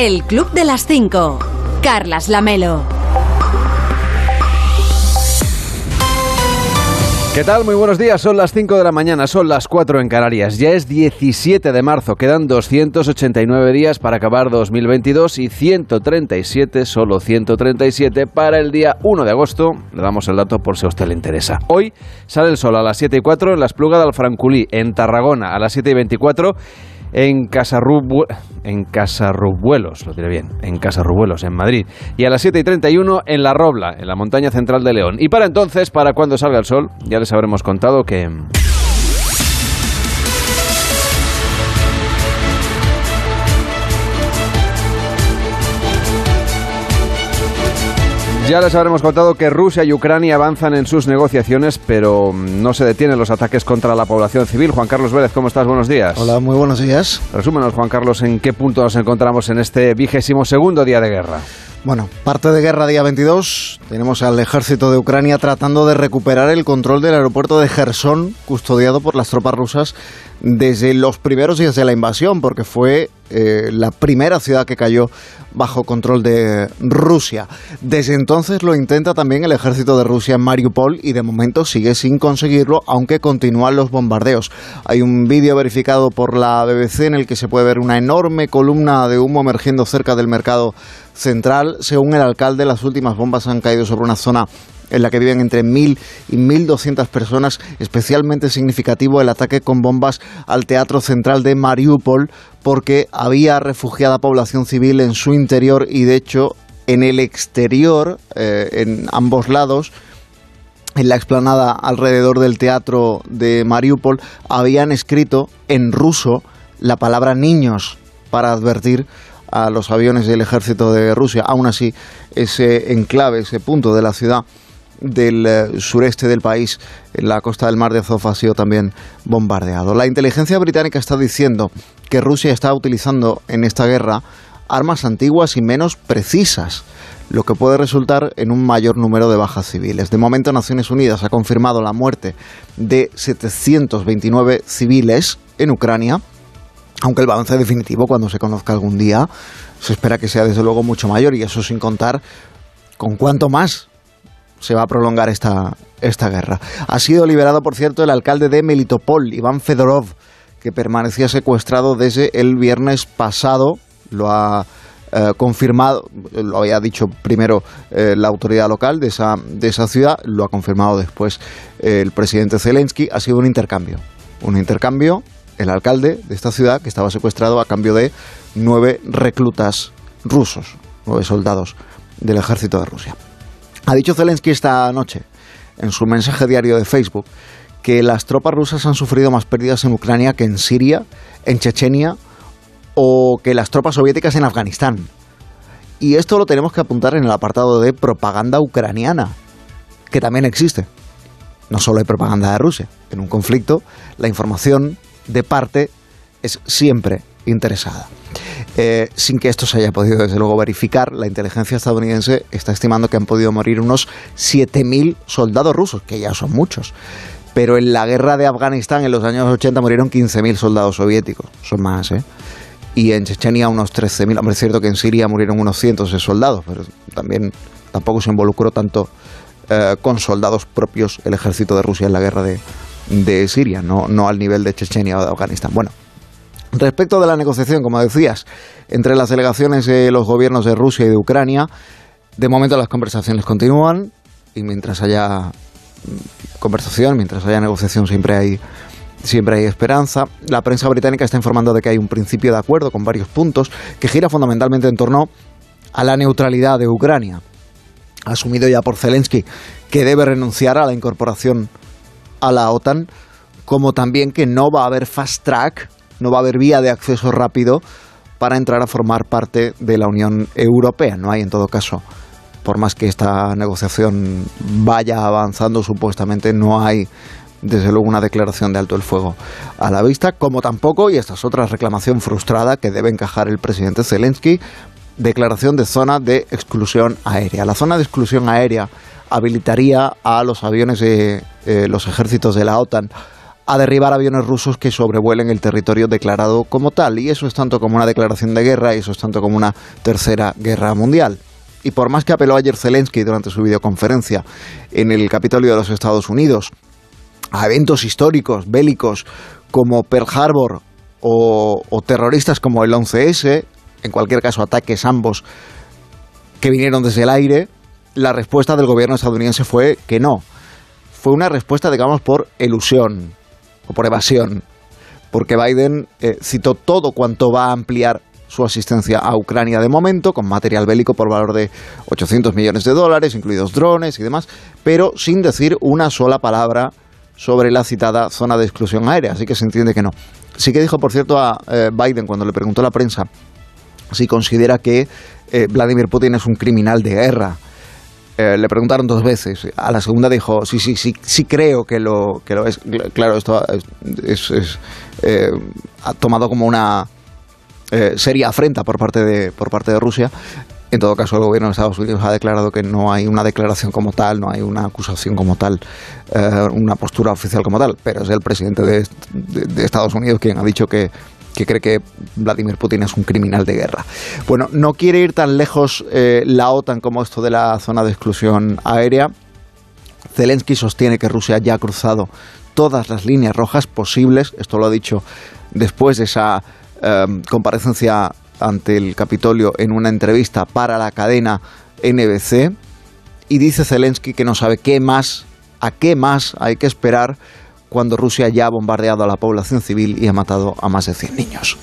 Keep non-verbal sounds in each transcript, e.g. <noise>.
El Club de las 5. Carlas Lamelo. ¿Qué tal? Muy buenos días. Son las 5 de la mañana, son las 4 en Canarias. Ya es 17 de marzo. Quedan 289 días para acabar 2022 y 137, solo 137 para el día 1 de agosto. Le damos el dato por si a usted le interesa. Hoy sale el sol a las 7 y 4 en la Espluga de Alfranculí, en Tarragona a las 7 y 24 en Casarrubu en Casarrubuelos, lo diré bien, en Casarrubuelos, en Madrid. Y a las 7 y 31 en La Robla, en la montaña central de León. Y para entonces, para cuando salga el sol, ya les habremos contado que... Ya les habremos contado que Rusia y Ucrania avanzan en sus negociaciones, pero no se detienen los ataques contra la población civil. Juan Carlos Vélez, ¿cómo estás? Buenos días. Hola, muy buenos días. Resúmenos, Juan Carlos, en qué punto nos encontramos en este vigésimo segundo día de guerra. Bueno, parte de guerra día 22. Tenemos al ejército de Ucrania tratando de recuperar el control del aeropuerto de Gerson, custodiado por las tropas rusas desde los primeros días de la invasión, porque fue eh, la primera ciudad que cayó bajo control de Rusia. Desde entonces lo intenta también el ejército de Rusia en Mariupol y de momento sigue sin conseguirlo, aunque continúan los bombardeos. Hay un vídeo verificado por la BBC en el que se puede ver una enorme columna de humo emergiendo cerca del mercado central. Según el alcalde, las últimas bombas han caído sobre una zona en la que viven entre 1.000 y 1.200 personas. Especialmente significativo el ataque con bombas al Teatro Central de Mariupol porque había refugiada población civil en su interior y de hecho en el exterior, eh, en ambos lados, en la explanada alrededor del teatro de Mariupol, habían escrito en ruso la palabra niños para advertir a los aviones del ejército de Rusia. Aún así, ese enclave, ese punto de la ciudad del eh, sureste del país, en la costa del mar de Azov, ha sido también bombardeado. La inteligencia británica está diciendo que Rusia está utilizando en esta guerra armas antiguas y menos precisas, lo que puede resultar en un mayor número de bajas civiles. De momento, Naciones Unidas ha confirmado la muerte de 729 civiles en Ucrania, aunque el balance definitivo, cuando se conozca algún día, se espera que sea desde luego mucho mayor, y eso sin contar con cuánto más se va a prolongar esta, esta guerra. Ha sido liberado, por cierto, el alcalde de Melitopol, Iván Fedorov, que permanecía secuestrado desde el viernes pasado. Lo ha eh, confirmado, lo había dicho primero eh, la autoridad local de esa, de esa ciudad, lo ha confirmado después eh, el presidente Zelensky. Ha sido un intercambio. Un intercambio, el alcalde de esta ciudad, que estaba secuestrado a cambio de nueve reclutas rusos, nueve soldados del ejército de Rusia. Ha dicho Zelensky esta noche, en su mensaje diario de Facebook, que las tropas rusas han sufrido más pérdidas en Ucrania que en Siria, en Chechenia o que las tropas soviéticas en Afganistán. Y esto lo tenemos que apuntar en el apartado de propaganda ucraniana, que también existe. No solo hay propaganda de Rusia. En un conflicto, la información de parte es siempre interesada. Eh, sin que esto se haya podido, desde luego, verificar, la inteligencia estadounidense está estimando que han podido morir unos 7.000 soldados rusos, que ya son muchos. Pero en la guerra de Afganistán en los años 80 murieron 15.000 soldados soviéticos, son más, ¿eh? Y en Chechenia unos 13.000. Hombre, es cierto que en Siria murieron unos cientos de soldados, pero también tampoco se involucró tanto eh, con soldados propios el ejército de Rusia en la guerra de, de Siria, no, no al nivel de Chechenia o de Afganistán. Bueno, Respecto de la negociación, como decías, entre las delegaciones de los gobiernos de Rusia y de Ucrania, de momento las conversaciones continúan y mientras haya conversación, mientras haya negociación siempre hay siempre hay esperanza. La prensa británica está informando de que hay un principio de acuerdo con varios puntos que gira fundamentalmente en torno a la neutralidad de Ucrania. Asumido ya por Zelensky que debe renunciar a la incorporación a la OTAN, como también que no va a haber fast track no va a haber vía de acceso rápido para entrar a formar parte de la Unión Europea. No hay en todo caso, por más que esta negociación vaya avanzando supuestamente, no hay desde luego una declaración de alto el fuego a la vista, como tampoco, y esta es otra reclamación frustrada que debe encajar el presidente Zelensky, declaración de zona de exclusión aérea. La zona de exclusión aérea habilitaría a los aviones de eh, los ejércitos de la OTAN a derribar aviones rusos que sobrevuelen el territorio declarado como tal. Y eso es tanto como una declaración de guerra y eso es tanto como una tercera guerra mundial. Y por más que apeló ayer Zelensky durante su videoconferencia en el Capitolio de los Estados Unidos a eventos históricos, bélicos, como Pearl Harbor o, o terroristas como el 11S, en cualquier caso ataques ambos que vinieron desde el aire, la respuesta del gobierno estadounidense fue que no. Fue una respuesta, digamos, por elusión o por evasión, porque Biden eh, citó todo cuanto va a ampliar su asistencia a Ucrania de momento, con material bélico por valor de 800 millones de dólares, incluidos drones y demás, pero sin decir una sola palabra sobre la citada zona de exclusión aérea, así que se entiende que no. Sí que dijo, por cierto, a eh, Biden cuando le preguntó a la prensa si considera que eh, Vladimir Putin es un criminal de guerra. Eh, le preguntaron dos veces. A la segunda dijo, sí, sí, sí, sí creo que lo, que lo es. Claro, esto es, es, eh, ha tomado como una seria afrenta por parte, de, por parte de Rusia. En todo caso, el gobierno de Estados Unidos ha declarado que no hay una declaración como tal, no hay una acusación como tal, una postura oficial como tal, pero es el presidente de, de Estados Unidos quien ha dicho que que cree que Vladimir Putin es un criminal de guerra. Bueno, no quiere ir tan lejos eh, la OTAN como esto de la zona de exclusión aérea. Zelensky sostiene que Rusia ya ha cruzado todas las líneas rojas posibles. Esto lo ha dicho después de esa em, comparecencia ante el Capitolio en una entrevista para la cadena NBC. Y dice Zelensky que no sabe qué más, a qué más hay que esperar cuando Rusia ya ha bombardeado a la población civil y ha matado a más de 100 niños.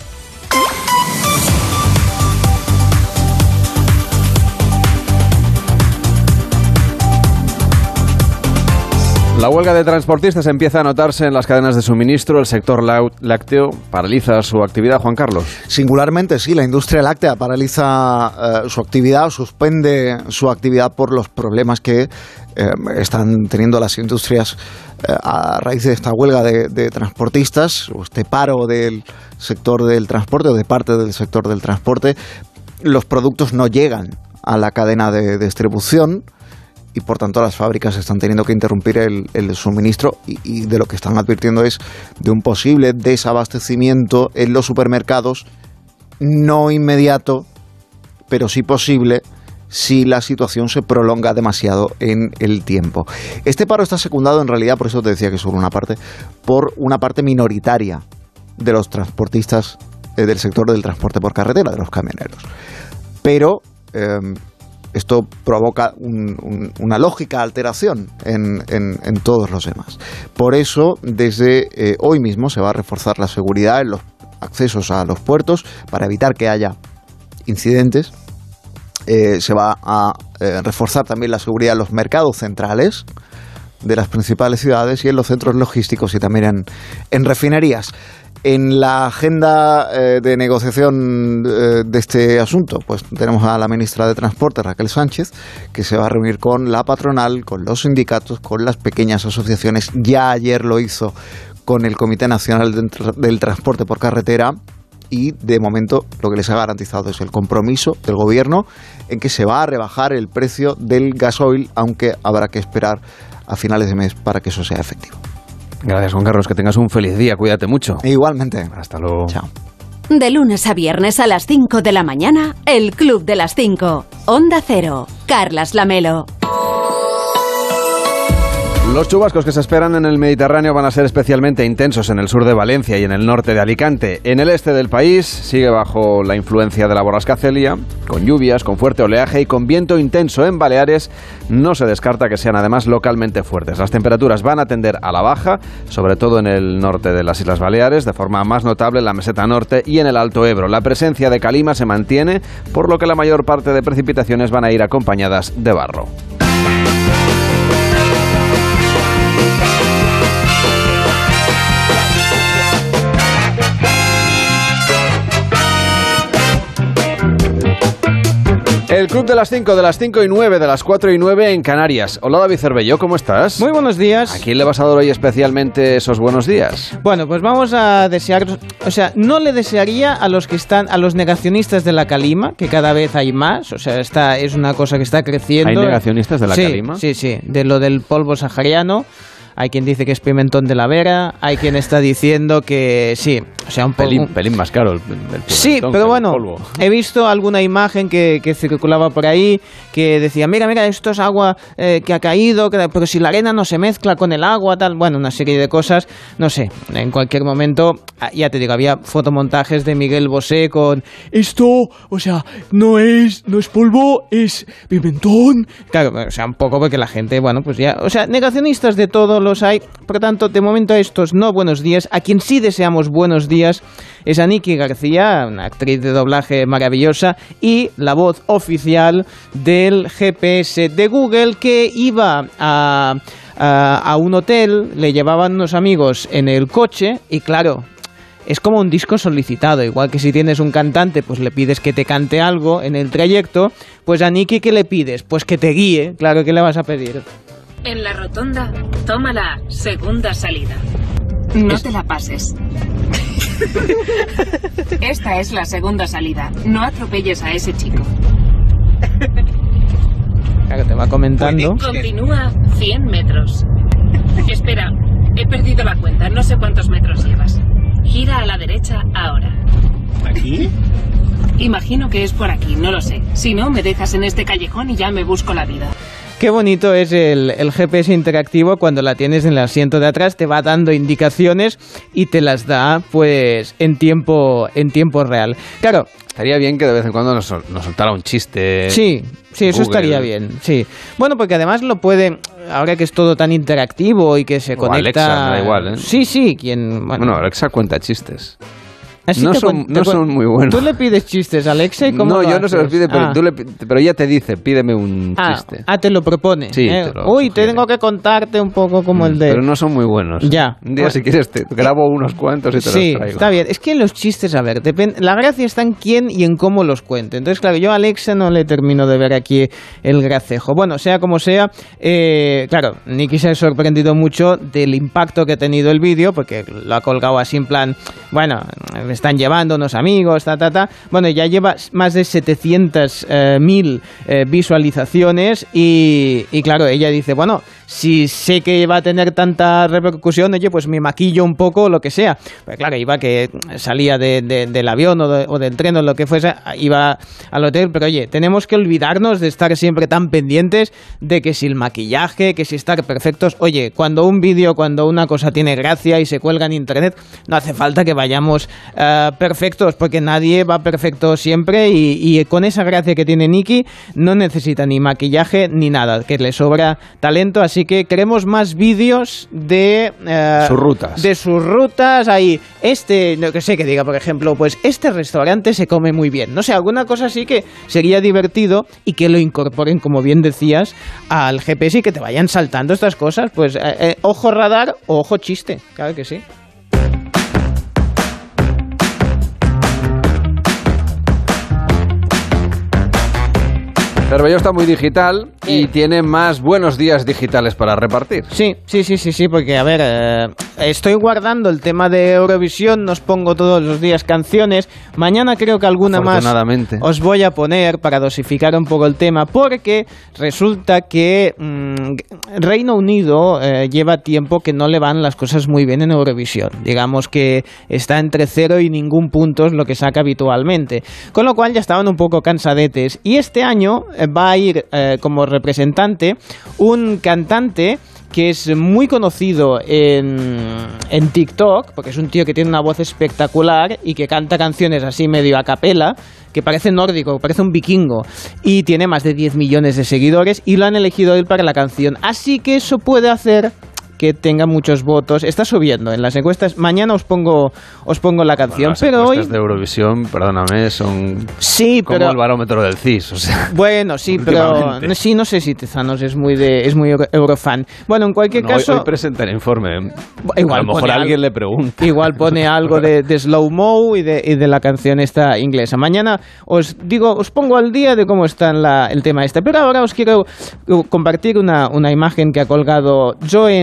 La huelga de transportistas empieza a notarse en las cadenas de suministro. El sector lácteo paraliza su actividad, Juan Carlos. Singularmente, sí, la industria láctea paraliza eh, su actividad, suspende su actividad por los problemas que eh, están teniendo las industrias eh, a raíz de esta huelga de, transportistas o este paro del sector del transporte o de parte del sector del transporte. Los productos no llegan a la cadena de distribución y por tanto las fábricas están teniendo que interrumpir el, suministro y, de lo que están advirtiendo es de un posible desabastecimiento en los supermercados, no inmediato, pero sí posible si la situación se prolonga demasiado en el tiempo. Este paro está secundado en realidad, por eso te decía que solo una parte, por una parte minoritaria de los transportistas eh, del sector del transporte por carretera, de los camioneros. Pero em, esto provoca una lógica alteración en, todos los demás. Por eso, desde eh, hoy mismo se va a reforzar la seguridad en los accesos a los puertos para evitar que haya incidentes. Eh, se va a eh, reforzar también la seguridad en los mercados centrales de las principales ciudades y en los centros logísticos y también en refinerías. En la agenda eh, de negociación eh, de este asunto, pues tenemos a la ministra de Transporte, Raquel Sánchez, que se va a reunir con la patronal, con los sindicatos, con las pequeñas asociaciones. Ya ayer lo hizo con el Comité Nacional del Transporte por Carretera y de momento lo que les ha garantizado es el compromiso del gobierno en que se va a rebajar el precio del gasoil, aunque habrá que esperar a finales de mes para que eso sea efectivo. Gracias, Juan Carlos. Que tengas un feliz día. Cuídate mucho. igualmente. Hasta luego. Chao. De lunes a viernes a las 5 de la mañana, el Club de las 5. Onda Cero. Carlas Lamelo. Los chubascos que se esperan en el Mediterráneo van a ser especialmente intensos en el sur de Valencia y en el norte de Alicante. En el este del país sigue bajo la influencia de la borrasca Celia, con lluvias, con fuerte oleaje y con viento intenso en Baleares. No se descarta que sean además localmente fuertes. Las temperaturas van a tender a la baja, sobre todo en el norte de las Islas Baleares, de forma más notable en la meseta norte y en el Alto Ebro. La presencia de calima se mantiene, por lo que la mayor parte de precipitaciones van a ir acompañadas de barro. El club de las 5, de las 5 y 9, de las 4 y 9 en Canarias. Hola David Cervello, ¿cómo estás? Muy buenos días. ¿A quién le vas a dar hoy especialmente esos buenos días? Bueno, pues vamos a desear, o sea, no le desearía a los que están, a los negacionistas de la calima, que cada vez hay más, o sea, esta es una cosa que está creciendo. ¿Hay negacionistas de la sí, calima? Sí, sí, de lo del polvo sahariano. Hay quien dice que es pimentón de la vera, hay quien está diciendo que sí, o sea, un. Pelín, pelín más caro el, el Sí, pero bueno, polvo. he visto alguna imagen que, que circulaba por ahí que decía, mira, mira, esto es agua eh, que ha caído, que- pero si la arena no se mezcla con el agua, tal, bueno, una serie de cosas, no sé, en cualquier momento, ah, ya te digo, había fotomontajes de Miguel Bosé con esto, o sea, no es, no es polvo, es pimentón. Claro, o sea, un poco porque la gente, bueno, pues ya, o sea, negacionistas de todo los hay, por tanto, de momento a estos no buenos días, a quien sí deseamos buenos días es a Nikki García, una actriz de doblaje maravillosa y la voz oficial del GPS de Google que iba a, un hotel, le llevaban unos amigos en el coche y claro, es como un disco solicitado, igual que si tienes un cantante, pues le pides que te cante algo en el trayecto, pues a Nicky ¿qué le pides? Pues que te guíe, claro que le vas a pedir. En la rotonda, toma la segunda salida. No te la pases. <laughs> Esta es la segunda salida. No atropelles a ese chico. Claro, te va comentando. Continúa 100 metros. Espera, he perdido la cuenta. No sé cuántos metros llevas. Gira a la derecha ahora. ¿Aquí? Imagino que es por aquí, no lo sé. Si no, me dejas en este callejón y ya me busco la vida. Qué bonito es el, el GPS interactivo cuando la tienes en el asiento de atrás, te va dando indicaciones y te las da pues en tiempo, en tiempo real. Claro, Estaría bien que de vez en cuando nos, nos soltara un chiste. Sí, sí, eso estaría bien, sí. Bueno, porque además lo puede, ahora que es todo tan interactivo y que se O conecta... Alexa, da igual, ¿eh? Sí, sí, quien... Bueno, Bueno, Alexa cuenta chistes. Así no son- no son muy buenos. Tú le pides chistes a Alexa y cómo No, lo yo no se los pide, pero, Ah. tú le pero ella te dice, pídeme un Ah, chiste. ah, te lo propone. Sí, ¿eh? te lo Uy, sugiere. tengo que contarte un poco como el de... Pero no son muy buenos. Ya. Un día, Bueno. si quieres, te grabo unos cuantos y te Sí, los traigo. está bien. Es que los chistes, a ver, depen- la gracia está en quién y en cómo los cuente. Entonces, claro, yo a Alexa no le termino de ver aquí el gracejo. Bueno, sea como sea, eh, claro, Nicky se ha sorprendido mucho del impacto que ha tenido el vídeo, porque lo ha colgado así en plan, bueno, están llevando unos amigos, ta, ta, ta. Bueno, ya lleva más de 700.000 eh, visualizaciones y, y claro, ella dice, bueno, si sé que va a tener tanta repercusión, oye, pues me maquillo un poco lo que sea. Pues claro, iba que salía de- de- del avión o, de- o del tren o lo que fuese, iba al hotel, pero oye, tenemos que olvidarnos de estar siempre tan pendientes de que si el maquillaje, que si estar perfectos, oye, cuando un vídeo, cuando una cosa tiene gracia y se cuelga en internet, no hace falta que vayamos eh, perfectos, porque nadie va perfecto siempre y, y con esa gracia que tiene Nicky no necesita ni maquillaje ni nada, que le sobra talento, así que queremos más vídeos de eh, Sus rutas. de sus rutas. Ahí este no que sé que diga por ejemplo pues este restaurante se come muy bien. No sé alguna cosa así que sería divertido y que lo incorporen como bien decías al GPS y que te vayan saltando estas cosas. Pues eh, eh, ojo radar o ojo chiste claro que sí Cervelló está muy digital y tiene más buenos días digitales para repartir. Sí, sí, sí, sí, sí, porque a ver, eh, estoy guardando el tema de Eurovisión, nos pongo todos los días canciones. Mañana creo que alguna más os voy a poner para dosificar un poco el tema, porque resulta que mm, Reino Unido eh, lleva tiempo que no le van las cosas muy bien en Eurovisión. Digamos que está entre cero y ningún punto es lo que saca habitualmente. Con lo cual ya estaban un poco cansadetes. Y este año va a ir eh, como representante un cantante que es muy conocido en, en TikTok, porque es un tío que tiene una voz espectacular y que canta canciones así medio a capela, que parece nórdico, parece un vikingo, y tiene más de 10 millones de seguidores y lo han elegido él para la canción. Así que eso puede hacer que tenga muchos votos. Está subiendo en las encuestas. Mañana os pongo, os pongo la canción, Las pero hoy... encuestas de Eurovisión, perdóname, son Sí, como pero... el barómetro del CIS. O sea, Bueno, sí, pero sí, no sé si Tezanos es muy de, es muy euro- eurofan. Bueno, en cualquier no, hoy- caso, hoy, presenta el informe. Igual a lo mejor alguien algo. le pregunta. igual pone <laughs> algo de, de slow mo y de, y de la canción esta inglesa. Mañana os digo, os pongo al día de cómo está la- el tema este. Pero ahora os quiero compartir una, una imagen que ha colgado Joe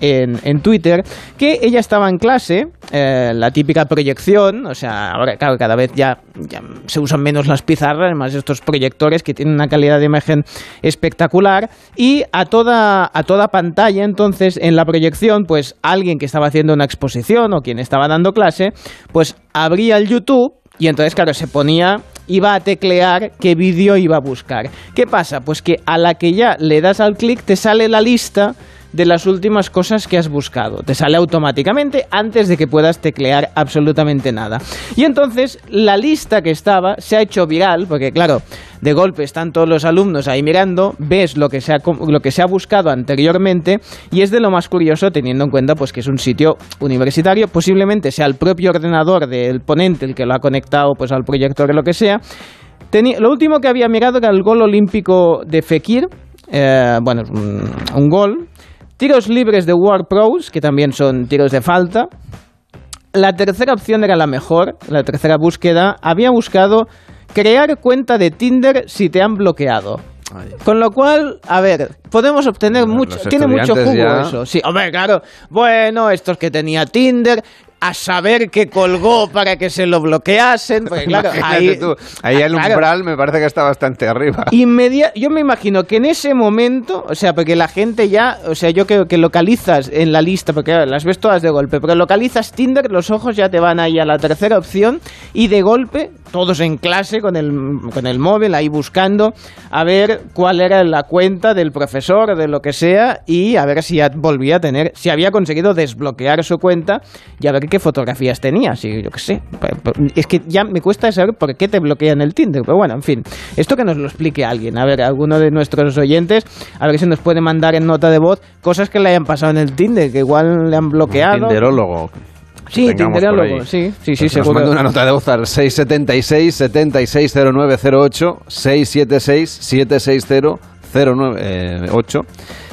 En, Twitter que ella estaba en clase, eh, la típica proyección, o sea, ahora claro, cada vez ya, ya se usan menos las pizarras, más estos proyectores que tienen una calidad de imagen espectacular y a toda, a toda pantalla entonces en la proyección pues alguien que estaba haciendo una exposición o quien estaba dando clase pues abría el YouTube y entonces, claro, se ponía, iba a teclear qué vídeo iba a buscar. ¿Qué pasa? Pues que a la que ya le das al clic te sale la lista de las últimas cosas que has buscado. Te sale automáticamente antes de que puedas teclear absolutamente nada. Y entonces la lista que estaba se ha hecho viral, porque claro, de golpe están todos los alumnos ahí mirando, ves lo que se ha, lo que se ha buscado anteriormente y es de lo más curioso teniendo en cuenta pues que es un sitio universitario, posiblemente sea el propio ordenador del ponente el que lo ha conectado pues al proyector o lo que sea. lo último que había mirado era el gol olímpico de Fekir, eh, bueno, un, un gol Tiros libres de War Pros, que también son tiros de falta. La tercera opción era la mejor, la tercera búsqueda. Había buscado crear cuenta de Tinder si te han bloqueado. Con lo cual, a ver, podemos obtener mucho. Tiene mucho jugo eso. Sí, hombre, claro. Bueno, estos que tenía Tinder, a saber que colgó para que se lo bloqueasen. Porque, claro, ahí, ahí el umbral me parece que está bastante arriba. Inmedia yo me imagino que en ese momento, o sea, porque la gente ya, o sea, yo creo que localizas en la lista, porque las ves todas de golpe, pero localizas Tinder, los ojos ya te van ahí a la tercera opción y de golpe, todos en clase con el, con el móvil ahí buscando a ver cuál era la cuenta del profesor o de lo que sea y a ver si ya volvía a tener, si había conseguido desbloquear su cuenta y a ver qué fotografías tenías y yo qué sé. Es que ya me cuesta saber por qué te bloquean el Tinder, pero bueno, en fin. Esto que nos lo explique alguien. A ver, alguno de nuestros oyentes, a ver si nos puede mandar en nota de voz cosas que le hayan pasado en el Tinder, que igual le han bloqueado. Tinderólogo. Sí, tinderólogo, sí, sí, sí, pues seguro. Nos manda una nota de voz al 676 760908 676 760 098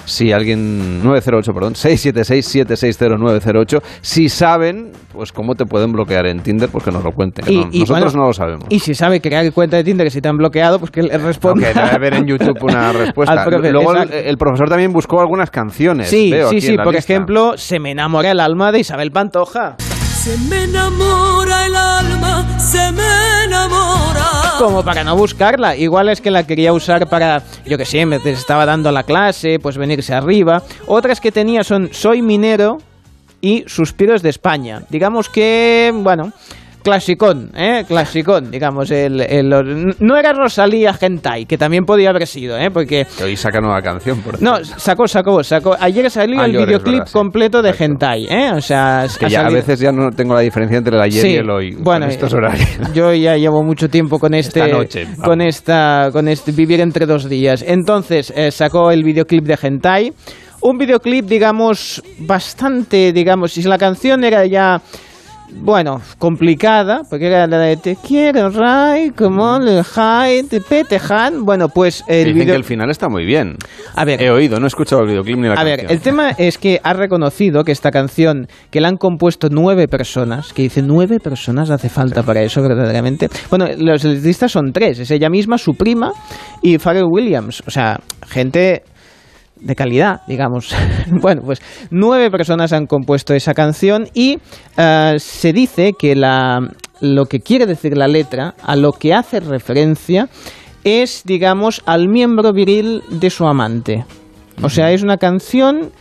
si alguien 908, perdón, 676-760-908, si saben, pues cómo te pueden bloquear en Tinder, pues que nos lo cuenten. nosotros no lo sabemos. Y si sabe que hay cuenta de Tinder que si te han bloqueado, pues que le responda. debe haber en YouTube una <laughs> respuesta. Luego el, profesor también buscó algunas canciones. Sí, sí, sí. Por ejemplo, Se me enamora el alma de Isabel Pantoja. Se me enamora el alma, se me enamora. Como para no buscarla. Igual es que la quería usar para, yo que sé, me estaba dando la clase, pues venirse arriba. Otras que tenía son Soy minero y Suspiros de España. Digamos que, bueno, clasicón, ¿eh? Clasicón, digamos. El, el, no era Rosalía Gentai, que también podía haber sido, ¿eh? Porque... hoy saca nueva canción, por No, sacó, sacó, sacó. Ayer salió el videoclip completo de Gentai, ¿eh? O sea... que ya a veces ya no tengo la diferencia entre el ayer y el hoy. Bueno, estos horarios. <laughs> yo ya llevo mucho tiempo con este... Esta noche. Con esta... Con este... Vivir entre dos días. Entonces, eh, sacó el videoclip de Gentai. Un videoclip, digamos, bastante, digamos, si la canción era ya bueno, complicada, porque era la de Te quiero, Ray, como el High, te petejan. Bueno, pues el Dicen que el final está muy bien. A ver, he oído, no he escuchado el videoclip ni la a canción. A ver, el tema es que ha reconocido que esta canción, que la han compuesto nueve personas, que dice nueve personas hace falta para eso verdaderamente. Bueno, los letristas son tres, es ella misma, su prima y Pharrell Williams. O sea, gente de calidad, digamos. <laughs> bueno, pues nueve personas han compuesto esa canción y eh, se dice que la, lo que quiere decir la letra, a lo que hace referencia, es, digamos, al miembro viril de su amante. O sea, es una canción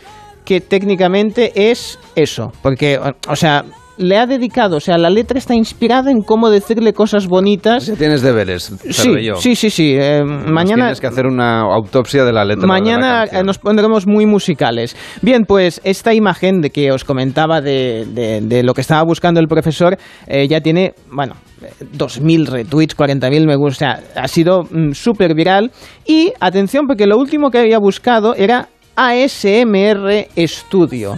que técnicamente es eso, porque, o sea, le ha dedicado, o sea, la letra está inspirada en cómo decirle cosas bonitas. Ya tienes deberes, sí, sí, sí, sí. Eh, mañana tienes que hacer una autopsia de la letra. Mañana nos pondremos muy musicales. Bien, pues esta imagen de que os comentaba de, de, lo que estaba buscando el profesor eh, ya tiene, bueno, 2.000 retweets, 40.000 me gusta. Ha sido mm, súper viral. Y atención, porque lo último que había buscado era ASMR Studio.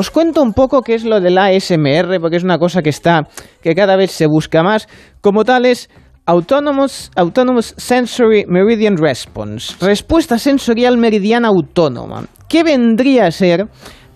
Os cuento un poco qué es lo del ASMR, porque es una cosa que está, que cada vez se busca más. Como tal es Autonomous, Autonomous Sensory Meridian Response, respuesta sensorial meridiana autónoma. ¿Qué vendría a ser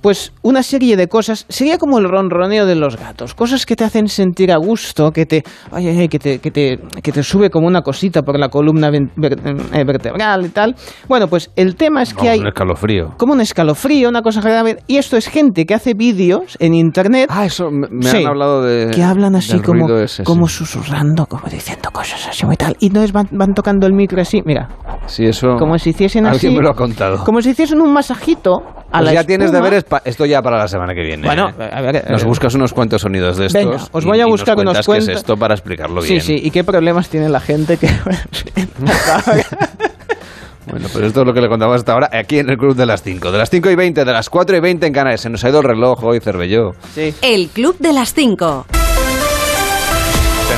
pues una serie de cosas, sería como el ronroneo de los gatos, cosas que te hacen sentir a gusto, que te, ay, que te, que te, que te sube como una cosita por la columna eh, vertebral y tal. Bueno, pues el tema es que hay un escalofrío. como un escalofrío, una cosa grave, y esto es gente que hace vídeos en internet Ah, eso me, me Sí, han hablado de. que hablan así como, ruido ese, como sí. susurrando, como diciendo cosas así muy tal. Y entonces van, van tocando el micro así, mira, Sí, eso. como si hiciesen así. Alguien me lo ha contado. Como si hiciesen un masajito Pues la ya tienes deberes. pa- Esto ya para la semana que viene. Bueno, ¿eh? a ver, Nos buscas unos cuantos sonidos de estos. Venga, os y- voy a y buscar nos unos cuentas qué es cuentos. esto para explicarlo Sí, bien. sí, y qué problemas tiene la gente que... <laughs> Bueno, pues esto es lo que le contamos hasta ahora aquí en el Club de las 5. De las 5 y 20, de las 4 y 20 en Canarias. Se nos ha ido el reloj hoy, Cervelló. sí. El Club de las 5.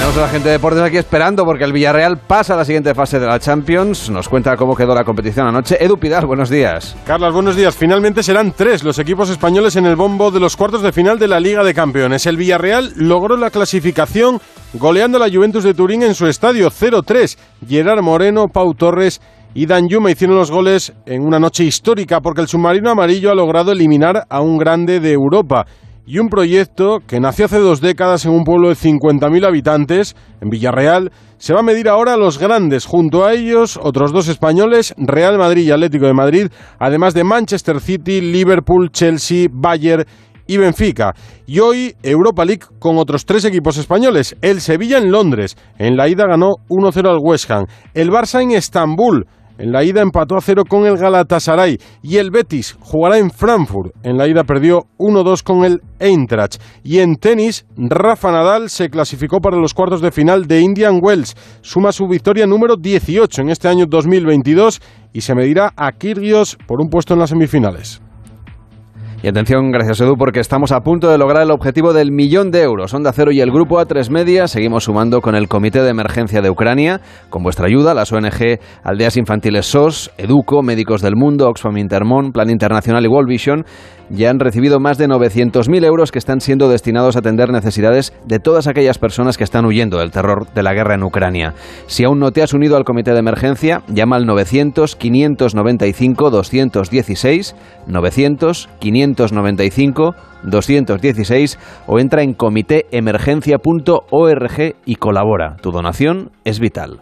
Tenemos a la gente de deportes aquí esperando porque el Villarreal pasa a la siguiente fase de la Champions. Nos cuenta cómo quedó la competición anoche. Edu Pidal, buenos días. Carlos, buenos días. Finalmente serán tres los equipos españoles en el bombo de los cuartos de final de la Liga de Campeones. El Villarreal logró la clasificación goleando a la Juventus de Turín en su estadio 0-3. Gerard Moreno, Pau Torres y Dan Yuma hicieron los goles en una noche histórica porque el submarino amarillo ha logrado eliminar a un grande de Europa. Y un proyecto que nació hace dos décadas en un pueblo de 50.000 habitantes, en Villarreal, se va a medir ahora a los grandes. Junto a ellos, otros dos españoles, Real Madrid y Atlético de Madrid, además de Manchester City, Liverpool, Chelsea, Bayern y Benfica. Y hoy Europa League con otros tres equipos españoles. El Sevilla en Londres. En la ida ganó 1-0 al West Ham. El Barça en Estambul. En la ida empató a cero con el Galatasaray y el Betis jugará en Frankfurt. En la ida perdió 1-2 con el Eintracht. Y en tenis, Rafa Nadal se clasificó para los cuartos de final de Indian Wells. Suma su victoria número 18 en este año 2022 y se medirá a Kyrgios por un puesto en las semifinales. Y atención, gracias Edu, porque estamos a punto de lograr el objetivo del millón de euros. Onda Cero y el Grupo A3 Media seguimos sumando con el Comité de Emergencia de Ucrania. Con vuestra ayuda, las ONG Aldeas Infantiles SOS, Educo, Médicos del Mundo, Oxfam Intermón, Plan Internacional y World Vision ya han recibido más de 900.000 euros que están siendo destinados a atender necesidades de todas aquellas personas que están huyendo del terror de la guerra en Ucrania. Si aún no te has unido al comité de emergencia, llama al 900-595-216, 900-595-216 o entra en comitéemergencia.org y colabora. Tu donación es vital.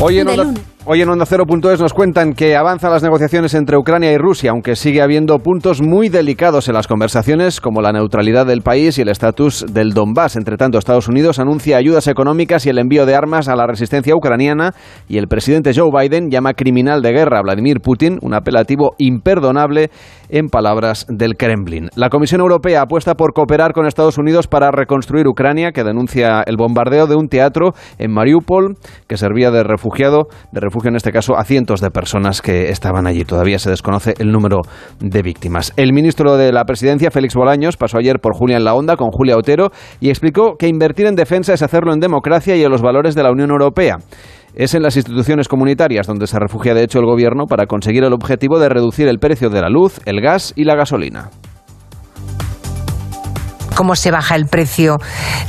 Hoy en De Onda, lunes. Hoy en Onda Cero.es nos cuentan que avanzan las negociaciones entre Ucrania y Rusia, aunque sigue habiendo puntos muy delicados en las conversaciones, como la neutralidad del país y el estatus del Donbass. Entre tanto, Estados Unidos anuncia ayudas económicas y el envío de armas a la resistencia ucraniana y el presidente Joe Biden llama criminal de guerra a Vladimir Putin, un apelativo imperdonable en palabras del Kremlin. La Comisión Europea apuesta por cooperar con Estados Unidos para reconstruir Ucrania, que denuncia el bombardeo de un teatro en Mariupol que servía de refugiado, de refugio en este caso, a cientos de personas que estaban allí. Todavía se desconoce el número de víctimas. El ministro de la Presidencia, Félix Bolaños, pasó ayer por Julia en la Onda con Julia Otero y explicó que invertir en defensa es hacerlo en democracia y en los valores de la Unión Europea. Es en las instituciones comunitarias donde se refugia de hecho el gobierno para conseguir el objetivo de reducir el precio de la luz, el gas y la gasolina. ¿Cómo se baja el precio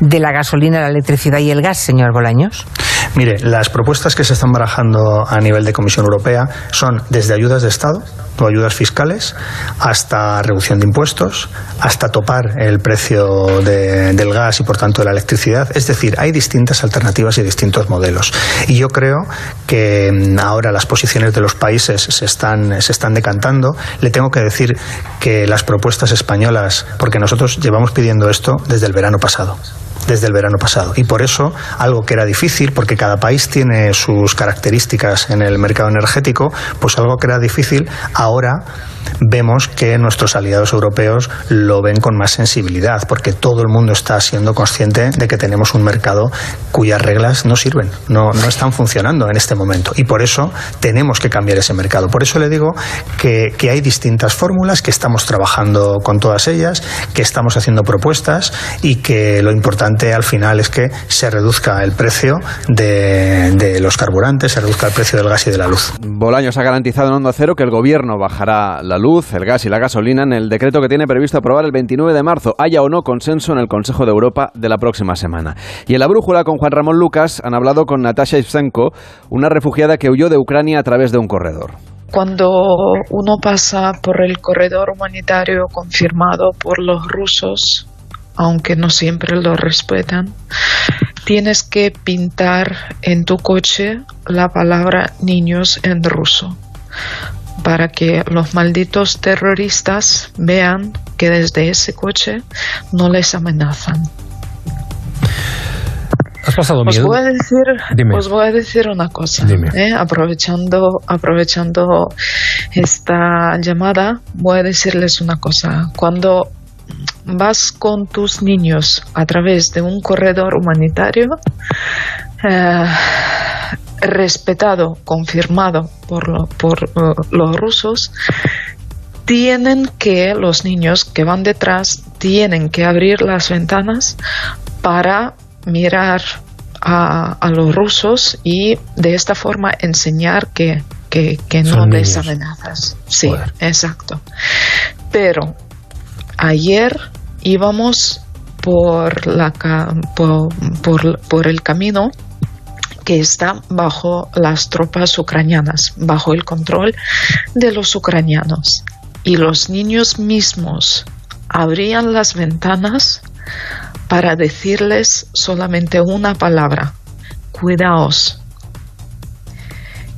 de la gasolina, la electricidad y el gas, señor Bolaños? Mire, las propuestas que se están barajando a nivel de Comisión Europea son desde ayudas de Estado o ayudas fiscales hasta reducción de impuestos, hasta topar el precio de- del gas y por tanto de la electricidad. Es decir, hay distintas alternativas y distintos modelos. Y yo creo que mm, ahora las posiciones de los países se están, se están decantando. Le tengo que decir que las propuestas españolas, porque nosotros llevamos pidiendo esto desde el verano pasado desde el verano pasado. Y por eso, algo que era difícil, porque cada país tiene sus características en el mercado energético, pues algo que era difícil, ahora vemos que nuestros aliados europeos lo ven con más sensibilidad, porque todo el mundo está siendo consciente de que tenemos un mercado cuyas reglas no sirven, no, no están funcionando en este momento. Y por eso tenemos que cambiar ese mercado. Por eso le digo que, que hay distintas fórmulas, que estamos trabajando con todas ellas, que estamos haciendo propuestas y que lo importante al final es que se reduzca el precio de, de los carburantes, se reduzca el precio del gas y de la luz. Bolaños ha garantizado en Onda Cero que el gobierno bajará la luz, el gas y la gasolina en el decreto que tiene previsto aprobar el 29 de marzo, haya o no consenso en el Consejo de Europa de la próxima semana. Y en la brújula con Juan Ramón Lucas han hablado con Natasha Ivsenko, una refugiada que huyó de Ucrania a través de un corredor. cuando uno pasa por el corredor humanitario confirmado por los rusos, aunque no siempre lo respetan, tienes que pintar en tu coche la palabra niños en ruso para que los malditos terroristas vean que desde ese coche no les amenazan. ¿Has pasado Os miedo? voy a decir, Dime. os voy a decir una cosa. ¿eh? Aprovechando, aprovechando esta llamada, voy a decirles una cosa. Cuando vas con tus niños a través de un corredor humanitario, eh, respetado, confirmado por, lo- por eh, los rusos, tienen que, los niños que van detrás, tienen que abrir las ventanas para mirar a, a los rusos y de esta forma enseñar que, que, que no Son les niños. amenazas. Sí, exacto. Pero ayer íbamos por, la, por- por el camino que está bajo las tropas ucranianas, bajo el control de los ucranianos. Y los niños mismos abrían las ventanas para decirles solamente una palabra, cuidaos.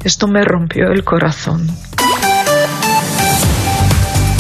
Esto me rompió el corazón.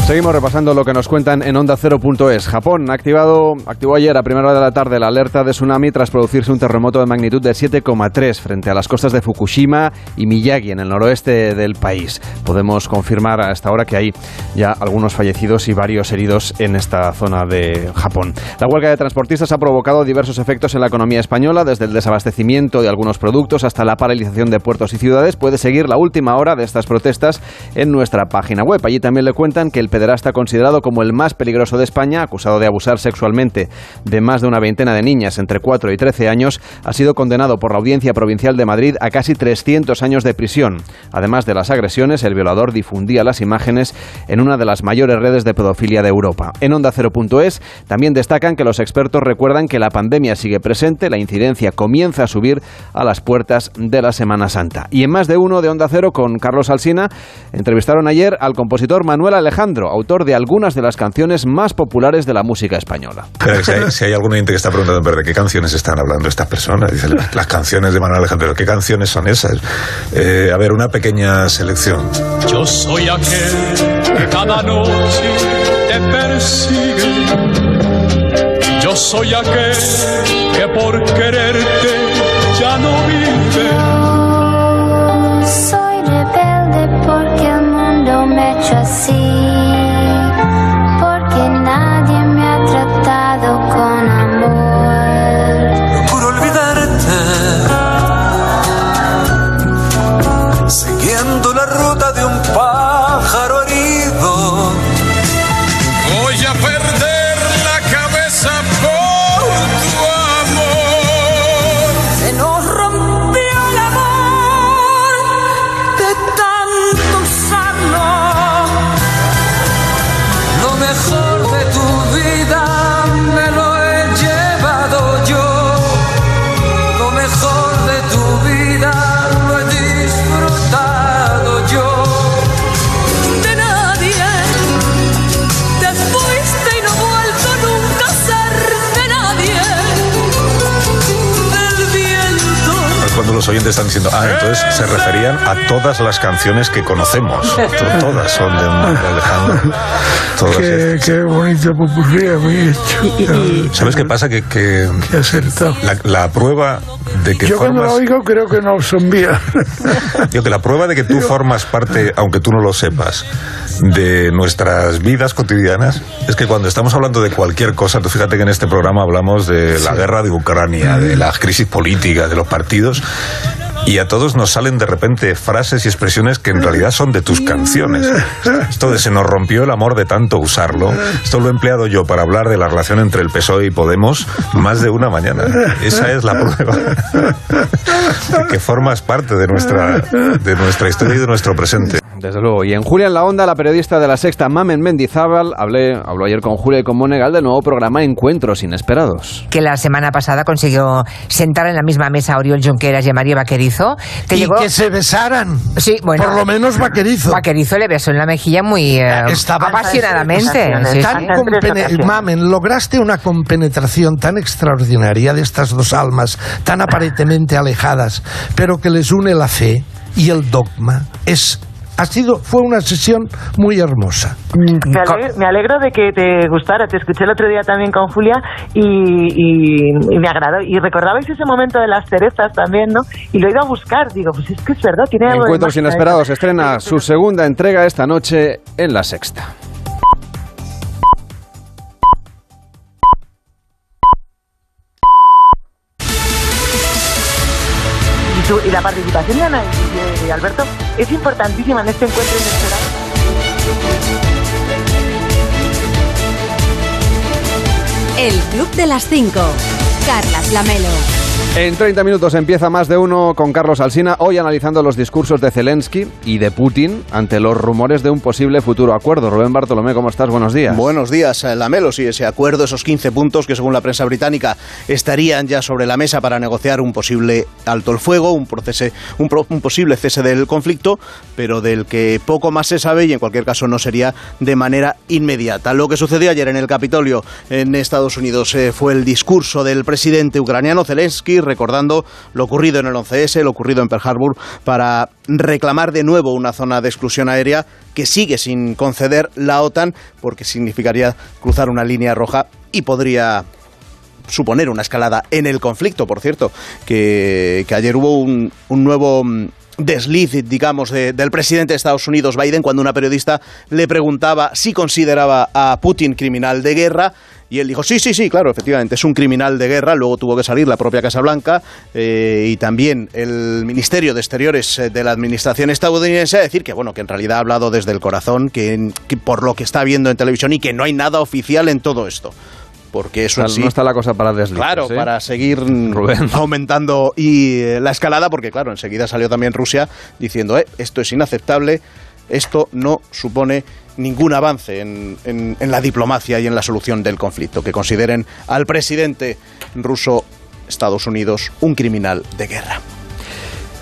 Seguimos repasando lo que nos cuentan en Onda 0.es. Japón ha activado, activó ayer a primera hora de la tarde la alerta de tsunami tras producirse un terremoto de magnitud de 7,3 frente a las costas de Fukushima y Miyagi en el noroeste del país. Podemos confirmar a esta hora que hay ya algunos fallecidos y varios heridos en esta zona de Japón. La huelga de transportistas ha provocado diversos efectos en la economía española, desde el desabastecimiento de algunos productos hasta la paralización de puertos y ciudades. Puede seguir la última hora de estas protestas en nuestra página web. Allí también le cuentan que el pederasta considerado como el más peligroso de España, acusado de abusar sexualmente de más de una veintena de niñas entre 4 y 13 años, ha sido condenado por la Audiencia Provincial de Madrid a casi 300 años de prisión. Además de las agresiones, el violador difundía las imágenes en una de las mayores redes de pedofilia de Europa. En Onda 0.es también destacan que los expertos recuerdan que la pandemia sigue presente, la incidencia comienza a subir a las puertas de la Semana Santa. Y en más de uno de Onda Cero con Carlos Alsina entrevistaron ayer al compositor Manuel Alejandro, autor de algunas de las canciones más populares de la música española. Pero si hay, si hay algún oyente que está preguntando, ¿pero de qué canciones están hablando estas personas? Dice, las, las canciones de Manuel Alejandro, ¿qué canciones son esas? Eh, a ver, una pequeña selección. Yo soy aquel que cada noche te persigue. Yo soy aquel que por quererte los oyentes están diciendo, ah, entonces se referían a todas las canciones que conocemos. To- Todas son de <laughs> Alejandro. Todas Qué, qué bonito popurrí habéis hecho. ¿Sabes qué pasa? Que, que la, la prueba de que Yo cuando lo formas... oigo creo que no son mías. <laughs> Digo que la prueba de que tú formas parte, aunque tú no lo sepas, de nuestras vidas cotidianas es que cuando estamos hablando de cualquier cosa, tú fíjate que en este programa hablamos de la guerra de Ucrania, de la crisis política, de los partidos. Y a todos nos salen de repente frases y expresiones que en realidad son de tus canciones. Esto de se nos rompió el amor de tanto usarlo, esto lo he empleado yo para hablar de la relación entre el PSOE y Podemos más de una mañana. Esa es la prueba de que formas parte de nuestra, de nuestra historia y de nuestro presente. Desde luego. Y en Julia en la Onda, la periodista de la Sexta, Mamen Mendizábal, hablé, habló ayer con Julia y con Monegal del nuevo programa Encuentros Inesperados. Que la semana pasada consiguió sentar en la misma mesa a Oriol Junqueras y a María Vaquerizo. Te y llegó- que se besaran. Sí, bueno. Por lo menos Vaquerizo. Vaquerizo le besó en la mejilla muy eh, Estaba- apasionadamente. Sí, Tan sí. compene- Mamen, lograste una compenetración tan extraordinaria de estas dos almas, tan aparentemente alejadas, pero que les une la fe y el dogma. Es, ha sido, fue una sesión muy hermosa. Me alegro, me alegro de que te gustara. Te escuché el otro día también con Julia y, y- y me agradó. Y recordabais ese momento de las cerezas también, ¿no? Y lo he ido a buscar. Digo, pues es que es verdad, tiene algo de Encuentros magia Inesperados eso. estrena su segunda entrega esta noche en la Sexta. Y, la participación de Ana y de, Alberto es importantísima en este encuentro. El Club de las 5. Carlas Lamelo. En 30 minutos empieza más de uno con Carlos Alsina, hoy analizando los discursos de Zelensky y de Putin ante los rumores de un posible futuro acuerdo. Rubén Bartolomé, ¿cómo estás? Buenos días. Buenos días, eh, Lamelo. Sí, ese acuerdo, esos 15 puntos que según la prensa británica estarían ya sobre la mesa para negociar un posible alto el fuego, un, procese- un, posible cese del conflicto, pero del que poco más se sabe y en cualquier caso no sería de manera inmediata. Lo que sucedió ayer en el Capitolio en Estados Unidos eh, fue el discurso del presidente ucraniano Zelensky recordando lo ocurrido en el 11S, lo ocurrido en Pearl Harbor, para reclamar de nuevo una zona de exclusión aérea que sigue sin conceder la OTAN porque significaría cruzar una línea roja y podría suponer una escalada en el conflicto, por cierto, que, ayer hubo un, nuevo mm, desliz, digamos, de- del presidente de Estados Unidos, Biden, cuando una periodista le preguntaba si consideraba a Putin criminal de guerra. Y él dijo, sí, sí, sí, claro, efectivamente, es un criminal de guerra. Luego tuvo que salir la propia Casa Blanca eh, y también el Ministerio de Exteriores eh, de la Administración estadounidense a decir que, bueno, que en realidad ha hablado desde el corazón, que, que por lo que está viendo en televisión y que no hay nada oficial en todo esto. Porque eso O sea, sí- no está la cosa para deslices, Claro, ¿eh? para seguir <laughs> aumentando y eh, la escalada, porque claro, enseguida salió también Rusia diciendo, eh, esto es inaceptable, esto no supone ningún avance en, en- en la diplomacia y en la solución del conflicto, que consideren al presidente ruso Estados Unidos un criminal de guerra.